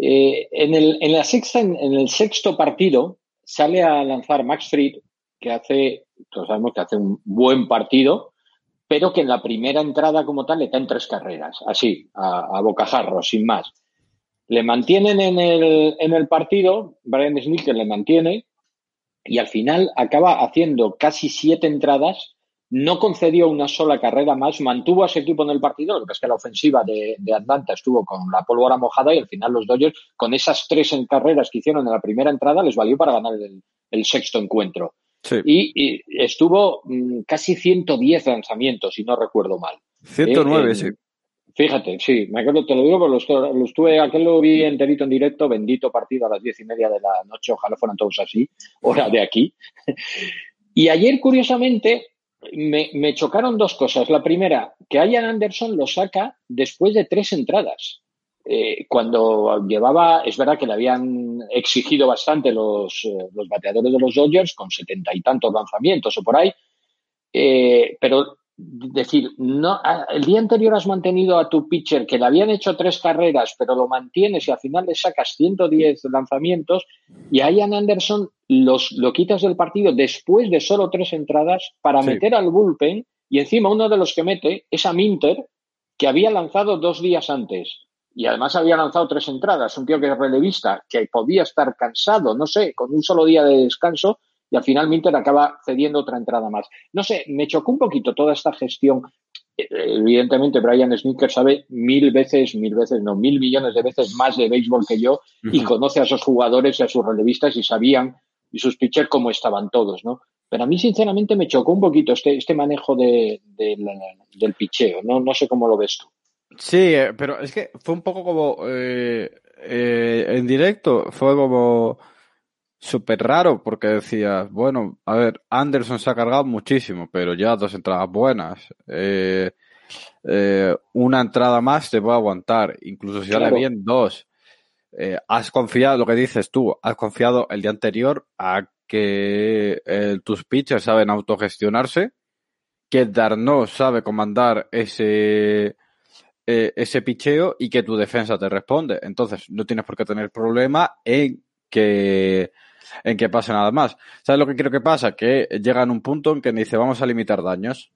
Eh, en, el, en la sexta, en, el sexto partido, sale a lanzar Max Fried, que hace, todos sabemos que hace un buen partido, pero que en la primera entrada como tal le caen tres carreras, así, a, bocajarro, sin más. Le mantienen en el, en el partido, Brian Smith le mantiene, y al final acaba haciendo casi siete entradas, no concedió una sola carrera más, mantuvo a ese equipo en el partido, lo que es que la ofensiva de, Atlanta estuvo con la pólvora mojada y al final los Dodgers, con esas tres en carreras que hicieron en la primera entrada, les valió para ganar el sexto encuentro. Y, estuvo mm, casi 110 lanzamientos, si no recuerdo mal. 109, eh, sí. Fíjate, sí, me acuerdo, te lo digo, porque lo, estuve, aquel lo vi enterito en directo, bendito partido a las diez y media de la noche, ojalá fueran todos así, hora de aquí. Y ayer, curiosamente, me, me chocaron dos cosas. La primera, que Ian Anderson lo saca después de tres entradas. Eh, cuando llevaba, es verdad que le habían exigido bastante los, eh, los bateadores de los Dodgers con setenta y tantos lanzamientos o por ahí, eh, pero decir, no, el día anterior has mantenido a tu pitcher que le habían hecho tres carreras, pero lo mantienes y al final le sacas 110 lanzamientos y a Ian Anderson los, lo quitas del partido después de solo tres entradas para meter al bullpen y encima uno de los que mete es a Minter que había lanzado dos días antes y además había lanzado tres entradas, un tío que es relevista, que podía estar cansado, no sé, con un solo día de descanso, y al final Minter acaba cediendo otra entrada más. No sé, me chocó un poquito toda esta gestión. Eh, evidentemente, Brian Snicker sabe mil veces, mil veces, no, mil millones de veces más de béisbol que yo y conoce a esos jugadores y a sus relevistas y sabían, y sus pitchers, cómo estaban todos, ¿no? Pero a mí, sinceramente, me chocó un poquito este, este manejo de, del picheo. No, no sé cómo lo ves tú. Sí, eh, pero es que fue un poco como eh, eh, en directo, fue como súper raro porque decías, bueno, a ver, Anderson se ha cargado muchísimo, pero ya dos entradas buenas. una entrada más te va a aguantar, incluso si sale bien dos. has confiado, lo que dices tú, has confiado el día anterior a que tus pitchers saben autogestionarse, que Darno sabe comandar ese eh, ese picheo y que tu defensa te responde. Entonces, no tienes por qué tener problema en que en que pase nada más. ¿Sabes lo que creo que pasa? Que llega en un punto en que dice vamos a limitar daños.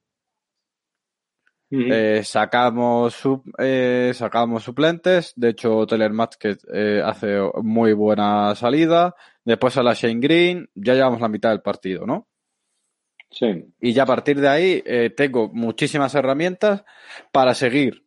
Eh, sacamos eh, sacamos suplentes. De hecho, Taylor que hace muy buena salida. Después a la Shane Green. Ya llevamos la mitad del partido, ¿no? Sí. Y ya a partir de ahí tengo muchísimas herramientas para seguir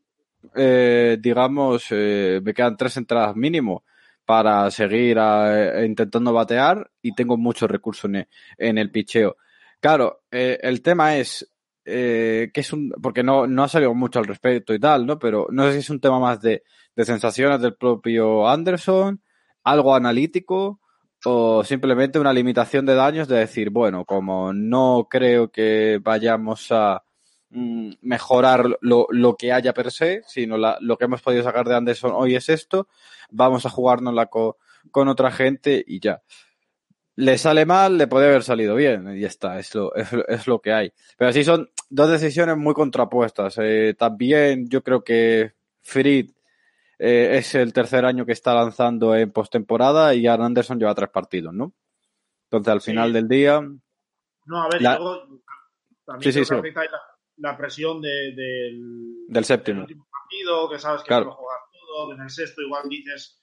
eh, digamos, eh, me quedan tres entradas mínimo para seguir eh, intentando batear y tengo muchos recursos en, el picheo. Claro, el tema es que es un, porque no, no ha salido mucho al respecto y tal, ¿no? Pero no sé si es un tema más de, de sensaciones del propio Anderson, algo analítico o simplemente una limitación de daños de decir, bueno, como no creo que vayamos a mm, mejorar lo, lo, que haya per se, sino la, lo que hemos podido sacar de Anderson hoy es esto, vamos a jugárnosla con, con otra gente y ya. Le sale mal, le puede haber salido bien, y ya está, es lo, es, es lo que hay. Pero así son dos decisiones muy contrapuestas. Eh, también yo creo que Fried eh, es el tercer año que está lanzando en postemporada y Aaron Anderson lleva tres partidos, ¿no? Entonces, al final del día. No, a ver, la... luego también sí, sí, la, la, presión de, del, del séptimo del partido, que sabes que claro. a jugar todo, en el sexto igual dices.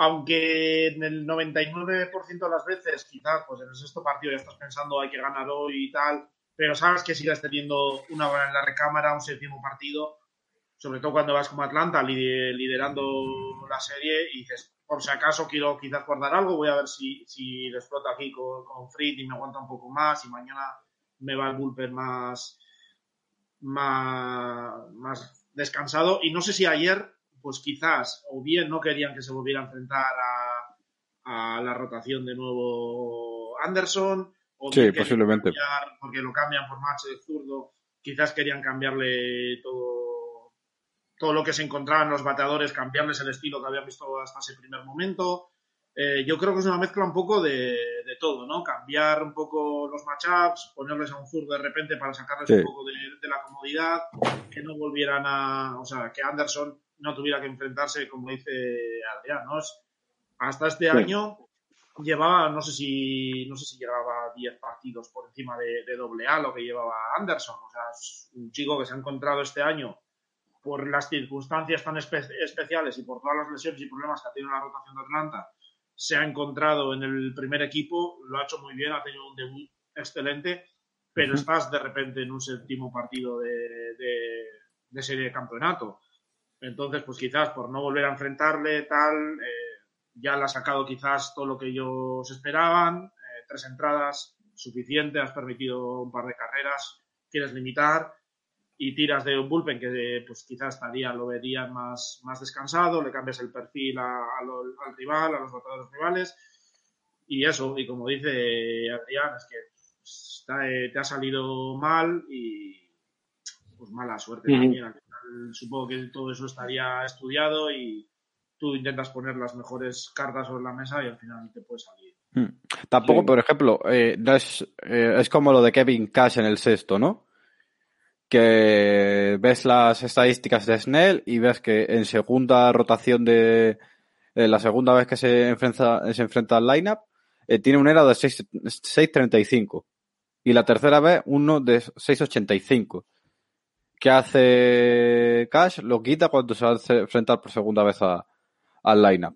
Aunque en el 99% de las veces, quizás, pues en el sexto partido ya estás pensando hay que ganar hoy y tal, pero sabes que sigas teniendo una hora en la recámara, un séptimo partido, sobre todo cuando vas como Atlanta liderando la serie y dices, por si acaso quiero quizás guardar algo, voy a ver si, si lo exploto aquí con, con Fritz y me aguanta un poco más y mañana me va el bullpen más, más, más descansado. Y no sé si ayer, pues quizás, o bien no querían que se volviera a enfrentar a, a la rotación de nuevo Anderson, o sí, posiblemente. Cambiar, porque lo cambian por match de zurdo, quizás querían cambiarle todo todo lo que se encontraba en los bateadores, cambiarles el estilo que habían visto hasta ese primer momento. Eh, yo creo que es una mezcla un poco de todo, ¿no? Cambiar un poco los matchups, ponerles a un zurdo de repente para sacarles sí. un poco de, de, la comodidad, que no volvieran a. O sea, que Anderson no tuviera que enfrentarse, como dice Adrián, ¿no? hasta este sí. año llevaba, no sé si no sé si llevaba 10 partidos por encima de, de doble A lo que llevaba Anderson. O sea, es un chico que se ha encontrado este año por las circunstancias tan espe especiales y por todas las lesiones y problemas que ha tenido la rotación de Atlanta, se ha encontrado en el primer equipo, lo ha hecho muy bien, ha tenido un debut excelente, pero uh -huh. estás de repente en un séptimo partido de, de, de, serie de campeonato. Entonces, pues quizás por no volver a enfrentarle, tal, eh, ya le ha sacado quizás todo lo que ellos esperaban, eh, tres entradas, suficiente, has permitido un par de carreras, quieres limitar, y tiras de un bullpen que pues quizás estaría, lo verían más, más descansado, le cambias el perfil a, a lo, al rival, a los bateadores rivales y eso, y como dice Adrián, es que está, eh, te ha salido mal y pues mala suerte mm -hmm. también. Al final, supongo que todo eso estaría estudiado y tú intentas poner las mejores cartas sobre la mesa y al final te puede salir. Mm. Tampoco, sí. por ejemplo, eh, no es, eh, es como lo de Kevin Cash en el sexto, ¿no? Que ves las estadísticas de Snell y ves que en segunda rotación de eh, la segunda vez que se enfrenta, se enfrenta al lineup eh, tiene un ERA de 6.35 y la tercera vez uno de 6.85 que hace Cash lo quita cuando se va a enfrentar por segunda vez a, al lineup.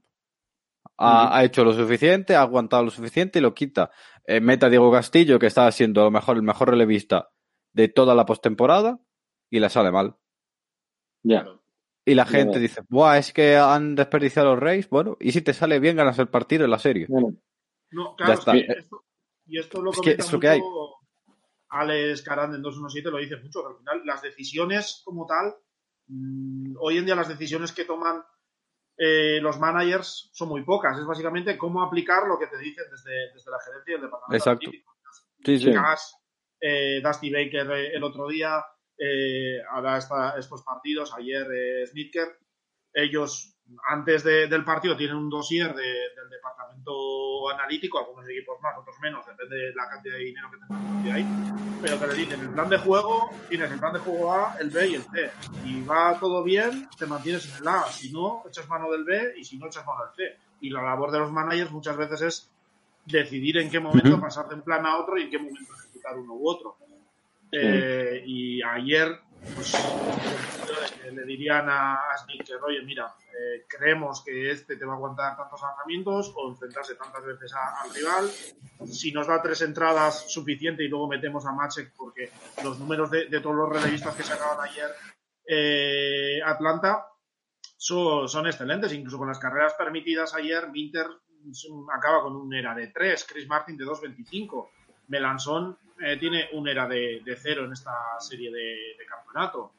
Ha, uh -huh. ha, hecho lo suficiente ha aguantado lo suficiente y lo quita. Eh, meta Diego Castillo que está siendo a lo mejor el mejor relevista de toda la postemporada y la sale mal. Ya. Y la gente yeah. dice, Buah, es que han desperdiciado los Reyes. Bueno, y si te sale bien, ganas el partido en la serie. Bueno. No, claro, ya está. Esto, y esto lo es que es lo que hay. Alex Carand en 217 lo dice mucho, que al final las decisiones como tal, mmm, hoy en día las decisiones que toman eh, los managers son muy pocas. Es básicamente cómo aplicar lo que te dicen desde, desde la gerencia y el departamento. Exacto. Sí, sí. Cagas, eh, Dusty Baker eh, el otro día, eh, ahora esta, estos partidos, ayer eh, Snitker, ellos antes de, del partido tienen un dossier de, del departamento analítico, algunos equipos más, otros menos, depende de la cantidad de dinero que tengan ahí, pero que le dicen el plan de juego, tienes el plan de juego A, el B y el C, y va todo bien, te mantienes en el A, si no, echas mano del B y si no, echas mano del C. Y la labor de los managers muchas veces es decidir en qué momento uh -huh. pasar de un plan a otro y en qué momento ejecutar uno u otro. Eh, y ayer, pues, le dirían a, Sneaker, oye, mira, eh, creemos que este te va a aguantar tantos lanzamientos o enfrentarse tantas veces a, al rival. Si nos da tres entradas, suficiente, y luego metemos a Machek, porque los números de, de todos los relevistas que sacaban ayer eh, Atlanta son, son, excelentes, incluso con las carreras permitidas ayer, Minter acaba con un era de 3, Chris Martin de 2.25. Melanson eh, tiene un era de, de, cero en esta serie de, de campeonato.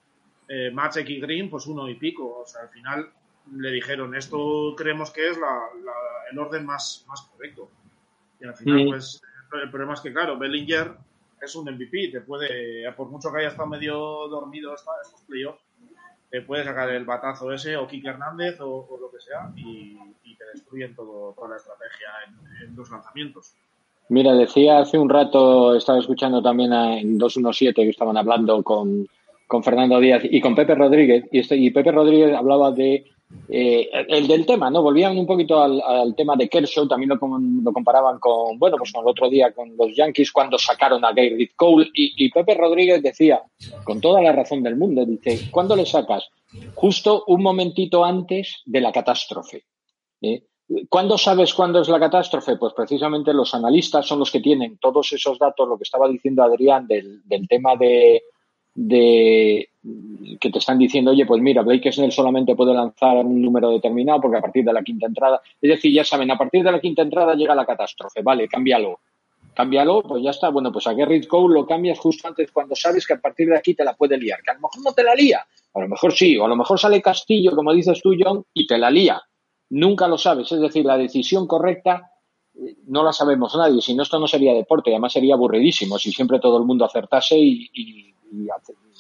Eh, Matzek y Green, pues uno y pico. O sea, al final le dijeron, esto creemos que es la, la, el orden más, más correcto. Y al final, mm. pues, el problema es que, claro, Bellinger es un MVP, te puede, por mucho que haya estado medio dormido estos playoffs, te puede sacar el batazo ese o Kike Hernández o, lo que sea y, te destruyen todo, toda la estrategia en, en, los lanzamientos. Mira, decía hace un rato, estaba escuchando también en 217 que estaban hablando con, con Fernando Díaz y con Pepe Rodríguez, y, este, y Pepe Rodríguez hablaba de eh, el del tema, ¿no? Volvían un poquito al, tema de Kershaw, también lo, lo, comparaban con, bueno, pues con el otro día con los Yankees cuando sacaron a Gary Cole y, Pepe Rodríguez decía, con toda la razón del mundo, dice, ¿cuándo le sacas? Justo un momentito antes de la catástrofe. ¿eh? ¿Cuándo sabes cuándo es la catástrofe? Pues precisamente los analistas son los que tienen todos esos datos, lo que estaba diciendo Adrián del tema de, de que te están diciendo, oye, pues mira, Blake Snell solamente puede lanzar un número determinado porque a partir de la quinta entrada, es decir, ya saben, a partir de la quinta entrada llega la catástrofe, vale, cámbialo. Cámbialo, pues ya está. Bueno, pues a Garrett Cole lo cambias justo antes cuando sabes que a partir de aquí te la puede liar. Que a lo mejor no te la lía, a lo mejor sí, o a lo mejor sale Castillo, como dices tú, John, y te la lía. Nunca lo sabes. Es decir, la decisión correcta eh, no la sabemos nadie. Si no, esto no sería deporte. Además, sería aburridísimo si siempre todo el mundo acertase y y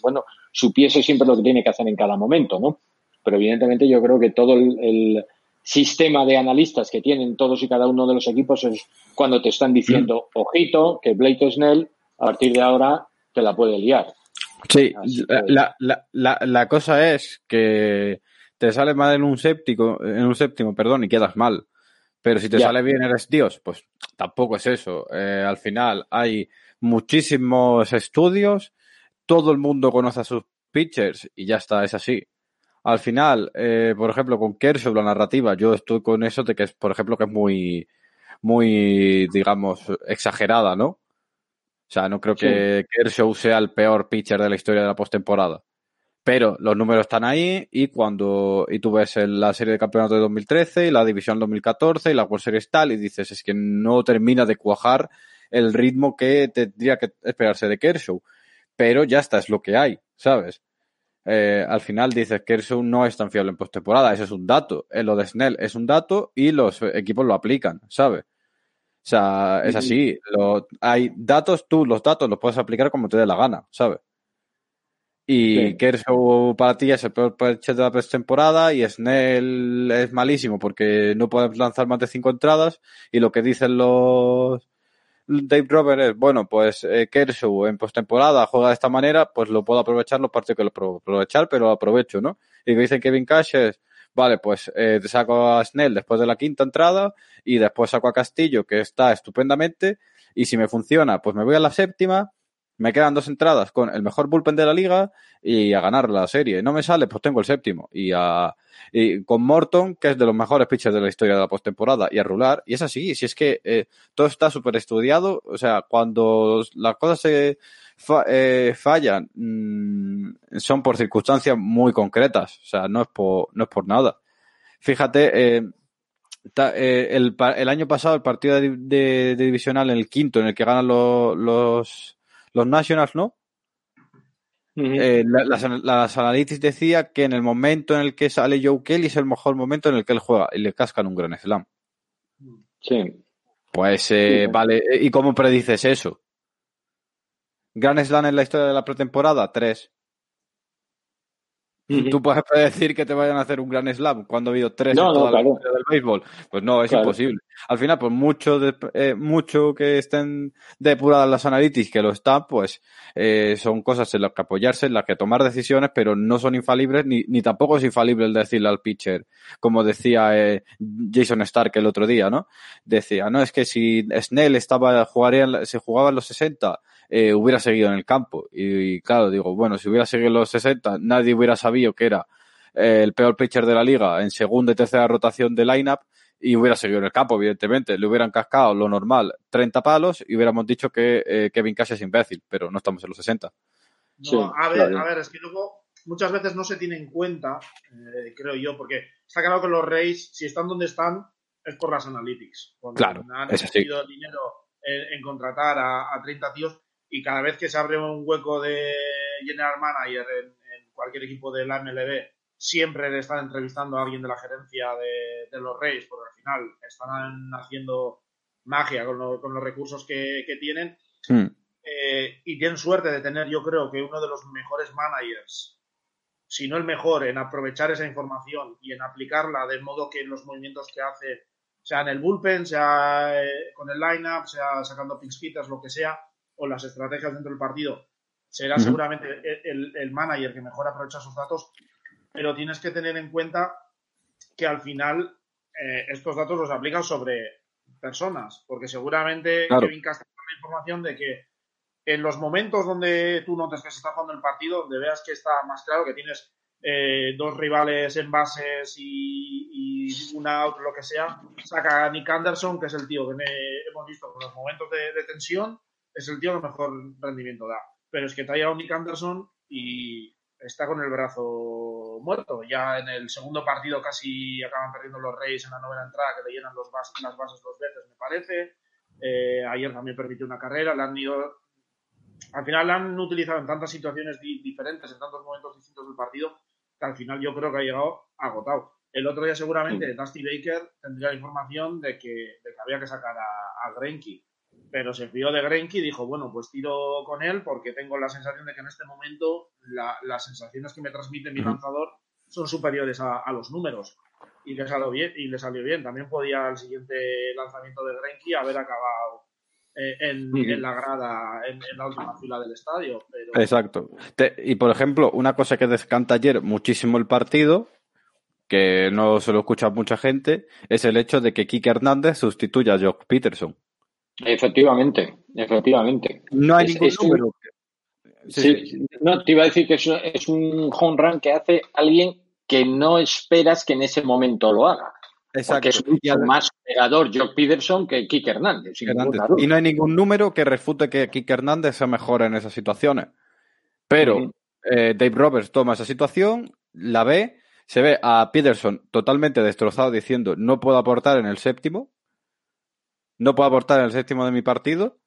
bueno, supiese siempre lo que tiene que hacer en cada momento, ¿no? Pero evidentemente yo creo que todo el, sistema de analistas que tienen todos y cada uno de los equipos es cuando te están diciendo, mm. ojito, que Blake Snell a partir de ahora te la puede liar. Sí, la, la, la, la, cosa es que te sale mal en un séptimo, en un séptimo, perdón, y quedas mal. Pero si te sale bien eres Dios, pues tampoco es eso. Eh, al final hay muchísimos estudios todo el mundo conoce a sus pitchers y ya está, es así. Al final, eh, por ejemplo, con Kershaw, la narrativa, yo estoy con eso de que es, por ejemplo, que es muy, muy, digamos, exagerada, ¿no? O sea, no creo que Kershaw sea el peor pitcher de la historia de la postemporada. Pero los números están ahí y cuando y tú ves la serie de campeonatos de 2013 y la división 2014 y la World Series tal y dices es que no termina de cuajar el ritmo que tendría que esperarse de Kershaw pero ya está, es lo que hay, ¿sabes? Eh, al final dices que Kershaw no es tan fiable en postemporada, eso es un dato. En lo de Snell es un dato y los equipos lo aplican, ¿sabes? O sea, es así. Lo, hay datos, tú los datos los puedes aplicar como te dé la gana, ¿sabes? Y Kershaw para ti es el peor de la postemporada y Snell es malísimo porque no puedes lanzar más de cinco entradas y lo que dicen los Dave Robert es, bueno, pues eh, Kershaw en postemporada juega de esta manera, pues lo puedo aprovechar los partidos que lo puedo aprovechar, pero lo aprovecho, ¿no? Y que dicen Kevin Cash es, vale, pues eh, te saco a Snell después de la quinta entrada y después saco a Castillo, que está estupendamente, y si me funciona, pues me voy a la séptima, me quedan dos entradas con el mejor bullpen de la liga y a ganar la serie. No me sale, pues tengo el séptimo. Y a y con Morton, que es de los mejores pitchers de la historia de la postemporada, y a Rular. Y es así, si es que eh, todo está súper estudiado, o sea, cuando las cosas se eh, fallan, mm, son por circunstancias muy concretas, o sea, no es por, no es por nada. Fíjate, eh, el, el, año pasado el partido de, divisional en el quinto, en el que ganan los, los Nationals, ¿no? Eh, las, las decía que en el momento en el que sale Joe Kelly es el mejor momento en el que él juega y le cascan un gran slam. Sí. Pues eh, vale, ¿y cómo predices eso? ¿Gran slam en la historia de la pretemporada? Tres. ¿Tú puedes decir que te vayan a hacer un gran slam cuando ha habido tres en toda la historia del béisbol? Pues no, es imposible. Al final, pues mucho, eh, mucho que estén depuradas las analytics, que lo están, pues eh, son cosas en las que apoyarse, en las que tomar decisiones, pero no son infalibles, ni, ni tampoco es infalible el decirle al pitcher, como decía eh, Jason Stark el otro día, ¿no? Decía, no, es que si Snell estaba, jugaría, se jugaba en los 60, eh, hubiera seguido en el campo. Y, claro, digo, bueno, si hubiera seguido en los 60, nadie hubiera sabido que era eh, el peor pitcher de la liga en segunda y tercera rotación de lineup y hubiera seguido en el campo, evidentemente. Le hubieran cascado lo normal 30 palos y hubiéramos dicho que eh, Kevin Cash es imbécil, pero no estamos en los 60. No, a ver, a ver, es que luego muchas veces no se tiene en cuenta, creo yo, porque está claro que los Reyes, si están donde están, es por las analytics. claro, han es dinero en, contratar a, a, 30 tíos, y cada vez que se abre un hueco de general manager en, cualquier equipo de la MLB, siempre le están entrevistando a alguien de la gerencia de, los Reyes, porque al final están haciendo magia con, los recursos que, tienen. Eh, y tienen suerte de tener, yo creo que uno de los mejores managers, si no el mejor, en aprovechar esa información y en aplicarla de modo que los movimientos que hace, sea en el bullpen, sea eh, con el lineup, sea sacando pinch lo que sea, o las estrategias dentro del partido, será seguramente el, manager que mejor aprovecha sus datos, pero tienes que tener en cuenta que al final eh, estos datos los aplican sobre personas, porque seguramente Kevin Castro la información de que en los momentos donde tú notes que se está jugando el partido, donde veas que está más claro, que tienes eh, dos rivales en bases y, y, una out, lo que sea, saca a Nick Anderson, que es el tío que hemos visto con los momentos de tensión, es el tío que mejor rendimiento da. Pero es que trae a Nick Anderson y está con el brazo muerto. Ya en el segundo partido casi acaban perdiendo los Reyes en la novena entrada, que le llenan los las bases dos veces, me parece. Eh, ayer también permitió una carrera, le han ido... Al final la han utilizado en tantas situaciones diferentes, en tantos momentos distintos del partido, que al final yo creo que ha llegado agotado. El otro día seguramente Dusty Baker tendría la información de que, de que había que sacar a, a Grenky pero se fió de Grenky y dijo, bueno, pues tiro con él porque tengo la sensación de que en este momento las sensaciones que me transmite mi lanzador son superiores a, los números. Y le, salió bien, y le salió bien. También podía el siguiente lanzamiento de Grenky haber acabado eh, en, la grada, en, la última fila del estadio. Exacto. y por ejemplo, una cosa que descanta ayer muchísimo el partido, que no se lo escucha mucha gente, es el hecho de que Kike Hernández sustituya a Jock Peterson. Efectivamente, efectivamente. No hay ningún número. sí, no, te iba a decir que es, un home run que hace alguien que no esperas que en ese momento lo haga. Exacto. Porque es mucho más pegador Jock Peterson que Kike Hernández. Y no hay ningún número que refute que Kike Hernández sea mejor en esas situaciones. Pero eh, Dave Roberts toma esa situación, la ve, se ve a Peterson totalmente destrozado diciendo no puedo aportar en el séptimo, no puedo aportar en el séptimo de mi partido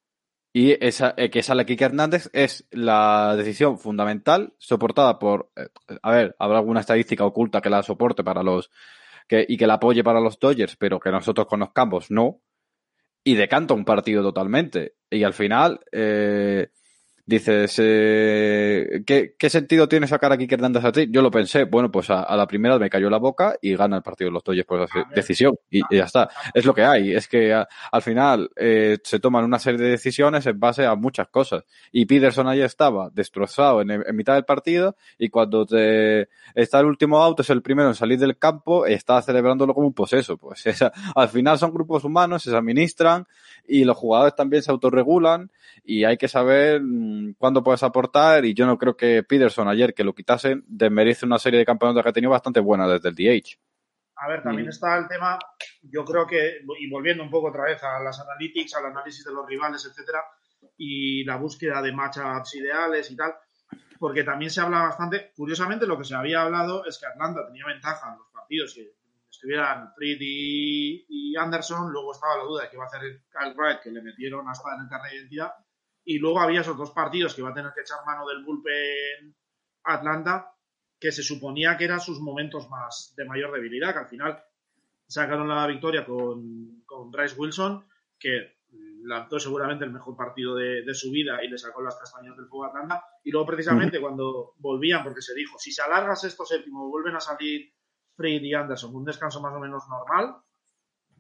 y eh, que sale Kike Hernández es la decisión fundamental soportada por, eh, a ver, habrá alguna estadística oculta que la soporte para los, que, y que la apoye para los Dodgers, pero que nosotros conozcamos, no. Y decanta un partido totalmente. Y al final, eh, dices, eh, ¿qué, ¿qué, sentido tiene sacar a Kike Hernández a ti? Yo lo pensé, bueno, pues a, la primera me cayó la boca y gana el partido de los Dodgers por esa decisión. Y, ya está. Es lo que hay. Es que al final eh, se toman una serie de decisiones en base a muchas cosas. Y Peterson ahí estaba destrozado en, mitad del partido y cuando te está el último auto, es el primero en salir del campo, está celebrándolo como un poseso. Pues esa, al final son grupos humanos, se administran y los jugadores también se autorregulan y hay que saber mm, cuándo puedes aportar y yo no creo que Peterson ayer que lo quitasen desmerece una serie de campeonatos que ha tenido bastante buena desde el DH. A ver, también está el tema, yo creo que, y volviendo un poco otra vez a las analytics, al análisis de los rivales, etcétera, y la búsqueda de matchups ideales y tal, porque también se habla bastante, curiosamente lo que se había hablado es que Atlanta tenía ventaja en los partidos que estuvieran Fried y, Anderson, luego estaba la duda de que iba a hacer Kyle Wright, que le metieron hasta en el carnet de identidad, y luego había esos dos partidos que iba a tener que echar mano del bullpen Atlanta, que se suponía que eran sus momentos más de mayor debilidad, que al final sacaron la victoria con, con Bryce Wilson, que lanzó seguramente el mejor partido de, su vida y le sacó las castañas del fuego a Atlanta. Y luego, precisamente, cuando volvían, porque se dijo, si se alargas estos séptimos, vuelven a salir Fried y Anderson, un descanso más o menos normal,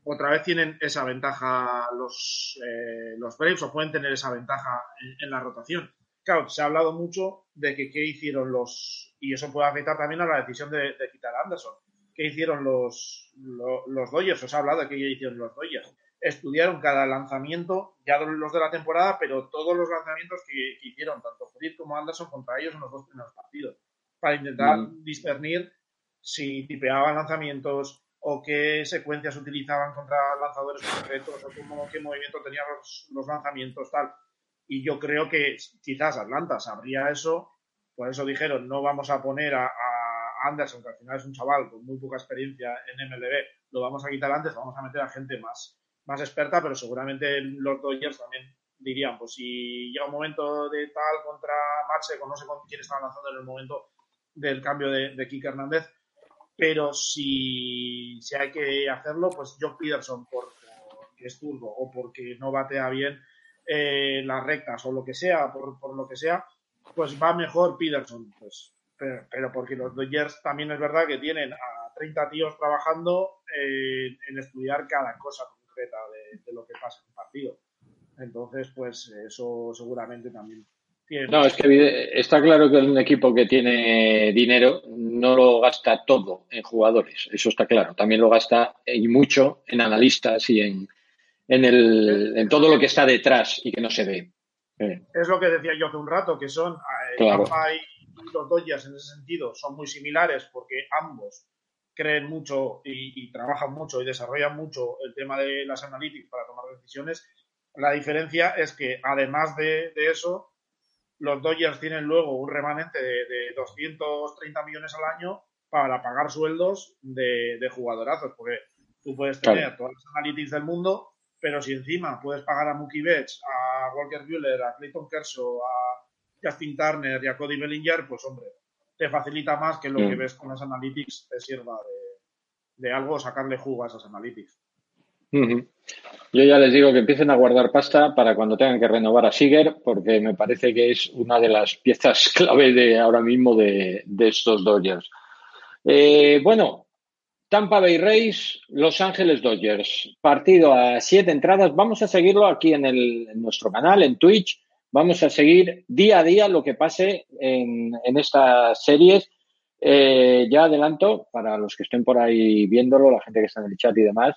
otra vez tienen esa ventaja los, eh, los Braves o pueden tener esa ventaja en, la rotación. Claro, se ha hablado mucho de que qué hicieron los, y eso puede afectar también a la decisión de, quitar a Anderson. ¿Qué hicieron los, los, Dodgers? Os ha hablado de qué hicieron los Dodgers. Estudiaron cada lanzamiento, ya los de la temporada, pero todos los lanzamientos que, hicieron, tanto Fried como Anderson, contra ellos en los dos primeros partidos, para intentar mm. discernir si tipeaban lanzamientos, o qué secuencias utilizaban contra lanzadores concretos o cómo, qué movimiento tenían los, lanzamientos, tal. Y yo creo que quizás Atlanta sabría eso, por eso dijeron, no vamos a poner a, Anderson, que al final es un chaval con muy poca experiencia en MLB, lo vamos a quitar antes, vamos a meter a gente más, más experta, pero seguramente los Dodgers también dirían, pues si llega un momento de tal contra Matseco, no sé quién estaba lanzando en el momento del cambio de, de Kike Hernández, pero si, si hay que hacerlo, pues Jock Peterson, por, porque es turbo o porque no batea bien, eh, las rectas o lo que sea, por, por, lo que sea, pues va mejor Peterson. Pues, pero, porque los Dodgers también es verdad que tienen a 30 tíos trabajando en estudiar cada cosa concreta de, lo que pasa en el partido. Entonces, pues eso seguramente también no, es que está claro que un equipo que tiene dinero no lo gasta todo en jugadores, eso está claro. También lo gasta y mucho en analistas y en, en, el, en todo lo que está detrás y que no se ve. Es lo que decía yo hace un rato, que son eh, y los Dodgers en ese sentido son muy similares porque ambos creen mucho y, trabajan mucho y desarrollan mucho el tema de las analytics para tomar decisiones. La diferencia es que además de eso, los Dodgers tienen luego un remanente de, 230 millones al año para pagar sueldos de, jugadorazos, porque tú puedes tener todas las analytics del mundo, pero si encima puedes pagar a Mookie Betts, a Walker Buehler, a Clayton Kershaw, a Justin Turner y a Cody Bellinger, pues hombre, te facilita más que lo que mm. ves con las analytics te sirva de, de algo sacarle jugo a esas analytics. Yo ya les digo que empiecen a guardar pasta para cuando tengan que renovar a Siger, porque me parece que es una de las piezas clave de ahora mismo de, estos Dodgers. Eh, bueno, Tampa Bay Rays, Los Ángeles Dodgers. Partido a siete entradas. Vamos a seguirlo aquí en, el, nuestro canal, en Twitch. Vamos a seguir día a día lo que pase en, estas series. Eh, ya adelanto, para los que estén por ahí viéndolo, la gente que está en el chat y demás,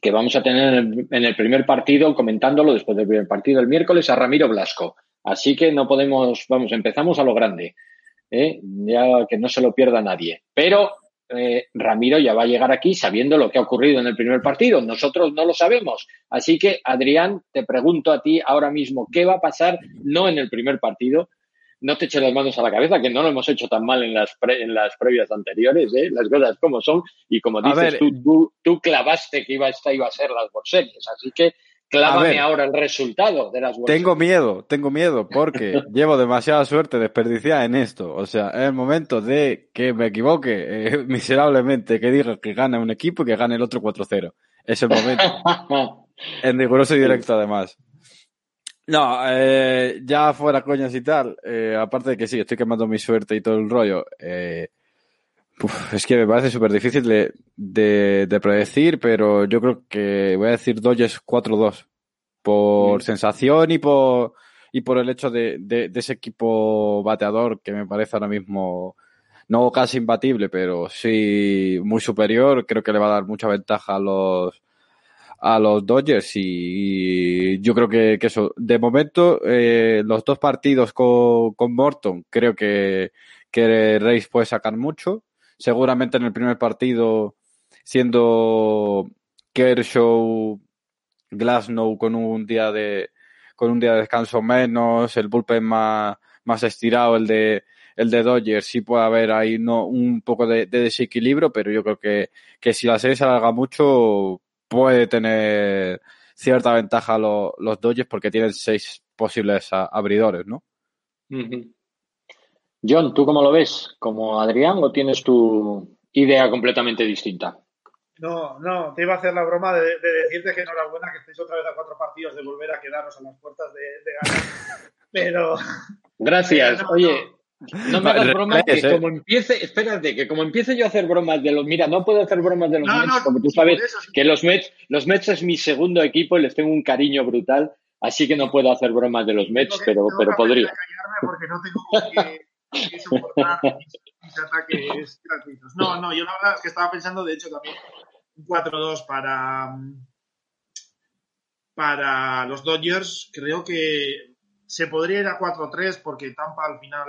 que vamos a tener en el primer partido, comentándolo después del primer partido el miércoles, a Ramiro Blasco. Así que no podemos, vamos, empezamos a lo grande, ¿eh? ya que no se lo pierda nadie. Pero eh, Ramiro ya va a llegar aquí sabiendo lo que ha ocurrido en el primer partido. Nosotros no lo sabemos. Así que, Adrián, te pregunto a ti ahora mismo, ¿qué va a pasar no en el primer partido, no te eches las manos a la cabeza, que no lo hemos hecho tan mal en las, en las previas anteriores, ¿eh? las cosas como son, y como dices, tú, tú, clavaste que iba, esta iba a ser las World Series, así que clávame ahora el resultado de las World Tengo miedo, tengo miedo, porque llevo demasiada suerte desperdiciada en esto, o sea, es el momento de que me equivoque eh, miserablemente, que diga que gana un equipo y que gane el otro 4-0. Es el momento. en riguroso y directo, además. No, eh, ya fuera coñas y tal, eh, aparte de que sí, estoy quemando mi suerte y todo el rollo, eh, es que me parece súper difícil de, de, predecir, pero yo creo que voy a decir Dodgers 4-2, por sensación y por, y por el hecho de, de, ese equipo bateador que me parece ahora mismo no casi imbatible, pero sí muy superior. Creo que le va a dar mucha ventaja a los, a los Dodgers y, yo creo que, eso, de momento, eh, los dos partidos con, con Morton, creo que, que Reyes puede sacar mucho. Seguramente en el primer partido, siendo Kershaw, Glasnow con un día de, con un día de descanso menos, el bullpen más, más estirado, el de, el de Dodgers, sí puede haber ahí no, un poco de, de desequilibrio, pero yo creo que, que si la serie se alarga mucho, puede tener cierta ventaja los, los Dodgers porque tienen seis posibles abridores, ¿no? John, ¿tú cómo lo ves? ¿Como Adrián o tienes tu idea completamente distinta? No, no, te iba a hacer la broma de, decirte que enhorabuena que estéis otra vez a cuatro partidos de volver a quedaros a las puertas de, ganar. Pero. Gracias. Oye, no me hagas bromas que ¿eh? como empiece, espérate, que como empiece yo a hacer bromas de los, mira, no puedo hacer bromas de los Mets, como tú sabes que los Mets, los Mets es mi segundo equipo y les tengo un cariño brutal, así que no puedo hacer bromas de los Mets, pero, pero podría. Porque no tengo que, que soportar mis, ataques gratuitos. No, no, yo la verdad es que estaba pensando, de hecho, también un 4-2 para, para los Dodgers. Creo que se podría ir a 4-3 porque Tampa al final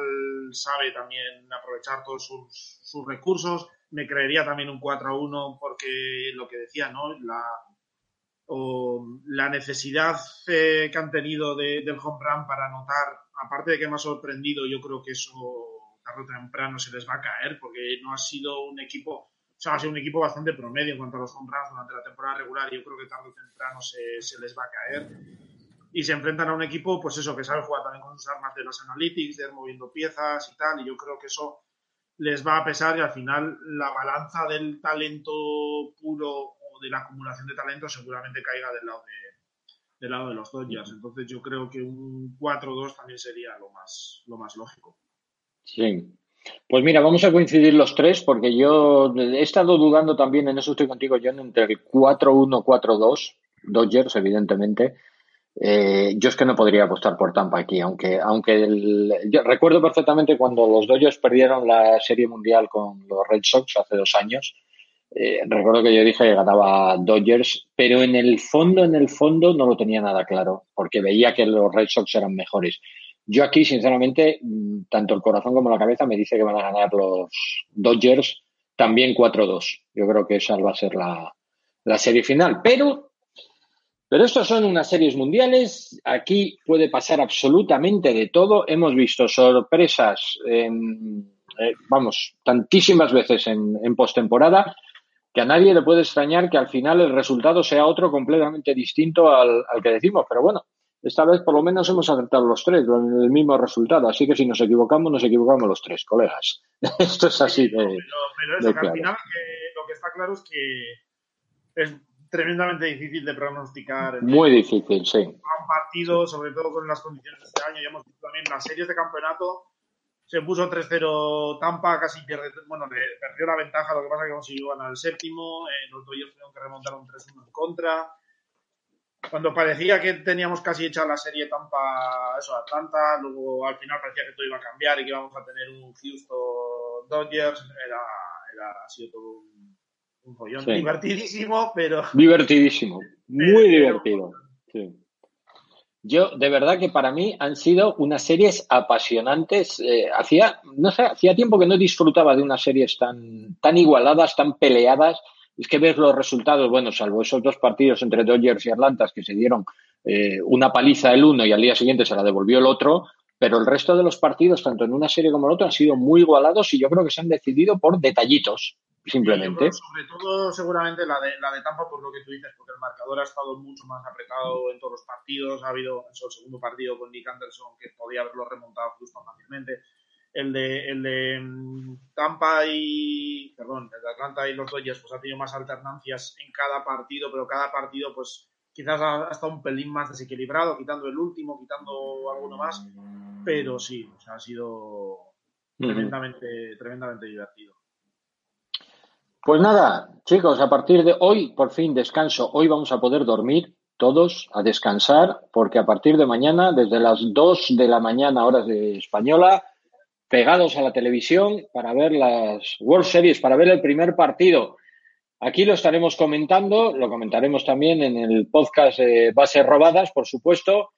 sabe también aprovechar todos sus, recursos. Me creería también un 4-1 porque lo que decía, ¿no? La, la necesidad eh, que han tenido del home run para anotar, aparte de que me ha sorprendido, yo creo que eso tarde o temprano se les va a caer porque no ha sido un equipo, o sea, ha sido un equipo bastante promedio en cuanto a los home runs durante la temporada regular y yo creo que tarde o temprano se, se les va a caer y se enfrentan a un equipo, pues eso, que sabe jugar también con sus armas de los analytics, de ir moviendo piezas y tal, y yo creo que eso les va a pesar y al final la balanza del talento puro o de la acumulación de talento seguramente caiga del lado del lado de los Dodgers. Entonces yo creo que un 4-2 también sería lo más, lo más lógico. Sí. Pues mira, vamos a coincidir los tres porque yo he estado dudando también, en eso estoy contigo, John, entre el 4-1, 4-2, Dodgers, evidentemente. Eh, yo es que no podría apostar por Tampa aquí, aunque, aunque recuerdo perfectamente cuando los Dodgers perdieron la Serie Mundial con los Red Sox hace dos años. Eh, recuerdo que yo dije que ganaba Dodgers, pero en el fondo, en el fondo no lo tenía nada claro, porque veía que los Red Sox eran mejores. Yo aquí, sinceramente, mm, tanto el corazón como la cabeza me dice que van a ganar los Dodgers también 4-2. Yo creo que esa va a ser la, la serie final. Pero, pero estos son unas series mundiales. Aquí puede pasar absolutamente de todo. Hemos visto sorpresas, en, eh, vamos, tantísimas veces en, en postemporada que a nadie le puede extrañar que al final el resultado sea otro completamente distinto al, al que decimos. Pero bueno, esta vez por lo menos hemos acertado los tres, el mismo resultado. Así que si nos equivocamos, nos equivocamos los tres, colegas. Esto es así de. Pero, eso, que al final lo que está claro es que es tremendamente difícil de pronosticar. Muy difícil, sí. Un partido, sobre todo con las condiciones de este año. Ya hemos visto también las series de campeonato. Se puso 3-0 Tampa, casi pierde, bueno, perdió la ventaja, lo que pasa es que consiguió ganar el séptimo. Eh, los Dodgers tuvieron que remontar un 3-1 en contra cuando parecía que teníamos casi hecha la serie Tampa, eso, Atlanta, luego al final parecía que todo iba a cambiar y que íbamos a tener un Houston Dodgers, era, era ha sido todo un, un follón divertidísimo, pero... Divertidísimo, muy divertido. Sí. Yo, de verdad que para mí han sido unas series apasionantes. Eh, hacía, no sé, hacía tiempo que no disfrutaba de unas series tan, tan igualadas, tan peleadas es que ves los resultados, bueno, salvo esos dos partidos entre Dodgers y Atlanta que se dieron eh, una paliza el uno y al día siguiente se la devolvió el otro, pero el resto de los partidos, tanto en una serie como en otra, han sido muy igualados y yo creo que se han decidido por detallitos, simplemente. sobre todo, seguramente, la de, la de Tampa, por lo que tú dices, porque el marcador ha estado mucho más apretado en todos los partidos. Ha habido eso, el segundo partido con Nick Anderson, que podía haberlo remontado justo fácilmente el de, el de mm, Tampa y, perdón, el de Atlanta y los Dodgers, pues ha tenido más alternancias en cada partido, pero cada partido, pues quizás ha, estado un pelín más desequilibrado, quitando el último, quitando alguno más, pero sí, o sea, ha sido tremendamente, tremendamente divertido. Pues nada, chicos, a partir de hoy, por fin descanso. Hoy vamos a poder dormir todos a descansar, porque a partir de mañana, desde las 2 de la mañana, horas de española, pegados a la televisión para ver las World Series, para ver el primer partido. Aquí lo estaremos comentando, lo comentaremos también en el podcast de Bases Robadas, por supuesto.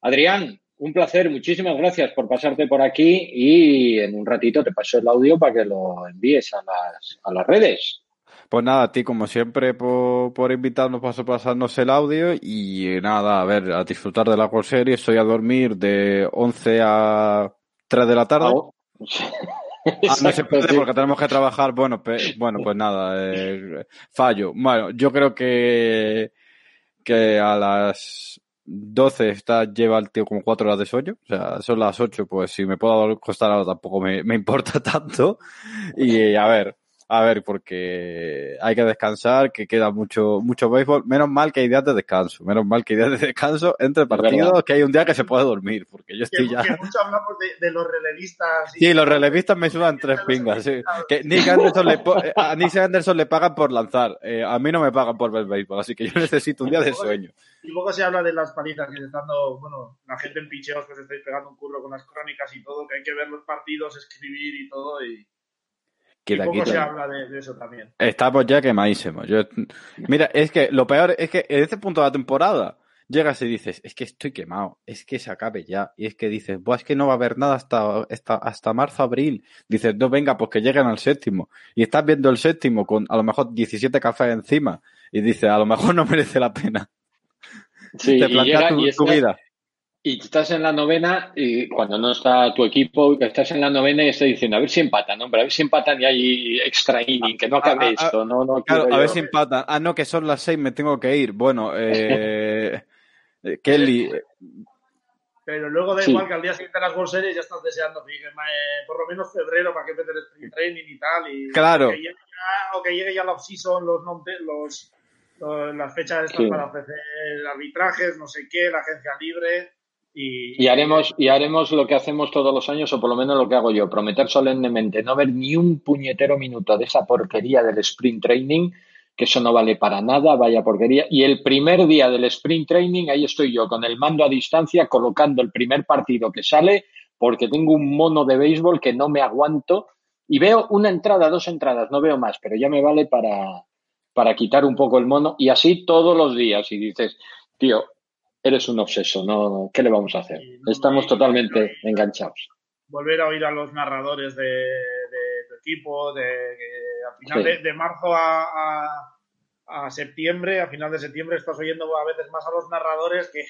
Adrián, un placer, muchísimas gracias por pasarte por aquí y en un ratito te paso el audio para que lo envíes a las, a las redes. Pues nada, a ti como siempre por, por invitarnos, paso pasarnos el audio y nada, a ver, a disfrutar de la World Series, estoy a dormir de 11 a 3 de la tarde. Ah, no se puede porque tenemos que trabajar. Bueno, bueno pues nada, eh, fallo. Bueno, yo creo que, que a las 12 está, lleva el tío como 4 horas de sueño. O sea, son las 8, pues si me puedo costar ahora tampoco me, me importa tanto. Y a ver, a ver, porque hay que descansar, que queda mucho, mucho béisbol. Menos mal que hay días de descanso, menos mal que hay días de descanso entre partidos, que hay un día que se puede dormir, porque yo estoy ya. Que mucho hablamos de, los relevistas. Sí, los relevistas me sudan tres pingas, sí. Que Nick Anderson le, a Nick Anderson le pagan por lanzar, eh, a mí no me pagan por ver béisbol, así que yo necesito un día de sueño. Y luego se habla de las palizas que se están dando, bueno, la gente en picheos que se estáis pegando un curro con las crónicas y todo, que hay que ver los partidos, escribir y todo, y poco se habla de, eso también. Estamos ya quemadísimos. Yo, mira, es que lo peor es que en este punto de la temporada llegas y dices, es que estoy quemado, es que se acabe ya. Y es que dices, Buah, es que no va a haber nada hasta, hasta, hasta marzo, abril. Dices, no, venga, pues que lleguen al séptimo. Y estás viendo el séptimo con a lo mejor 17 cafés encima. Y dices, a lo mejor no merece la pena. Sí, Te planteas tu, vida y estás en la novena y cuando no está tu equipo, estás en la novena y estás diciendo, a ver si empatan, hombre, a ver si empatan y hay extra inning, que no acabe esto, no, no a ver si empatan. Ah, no, que son las seis, me tengo que ir. Bueno, eh, eh Kelly. Pero luego da igual que al día siguiente de las World Series ya estás deseando que eh, por lo menos febrero para que empecé el training y tal. Y claro. Que llegue ya, o que llegue ya la off-season, los, los las fechas están para ofrecer arbitrajes, no sé qué, la agencia libre. Y, haremos, y haremos lo que hacemos todos los años, o por lo menos lo que hago yo, prometer solemnemente no ver ni un puñetero minuto de esa porquería del sprint training, que eso no vale para nada, vaya porquería. Y el primer día del sprint training, ahí estoy yo con el mando a distancia, colocando el primer partido que sale, porque tengo un mono de béisbol que no me aguanto. Y veo una entrada, dos entradas, no veo más, pero ya me vale para, para quitar un poco el mono y así todos los días. Y dices, tío, eres un obseso, ¿no? ¿Qué le vamos a hacer? Estamos totalmente enganchados. Volver a oír a los narradores de, tu equipo, de, a final de, marzo a, a, septiembre, a final de septiembre estás oyendo a veces más a los narradores que,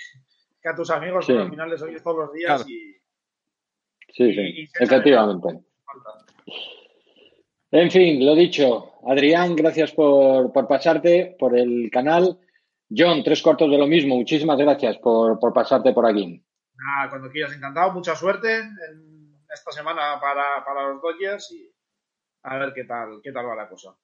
a tus amigos, que al final les oyes todos los días y... Sí, sí, efectivamente. En fin, lo dicho, Adrián, gracias por, por pasarte por el canal. John, tres cuartos de lo mismo. Muchísimas gracias por, por pasarte por aquí. Nada, cuando quieras, encantado. Mucha suerte en esta semana para, para los Dodgers y a ver qué tal, qué tal va la cosa.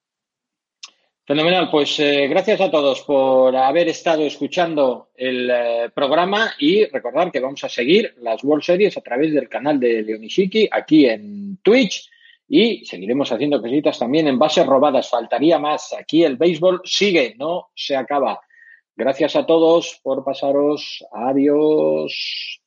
Fenomenal, pues eh, gracias a todos por haber estado escuchando el eh, programa y recordar que vamos a seguir las World Series a través del canal de Leonishiki aquí en Twitch y seguiremos haciendo cositas también en bases robadas. Faltaría más. Aquí el béisbol sigue, no se acaba. Gracias a todos por pasaros. Adiós.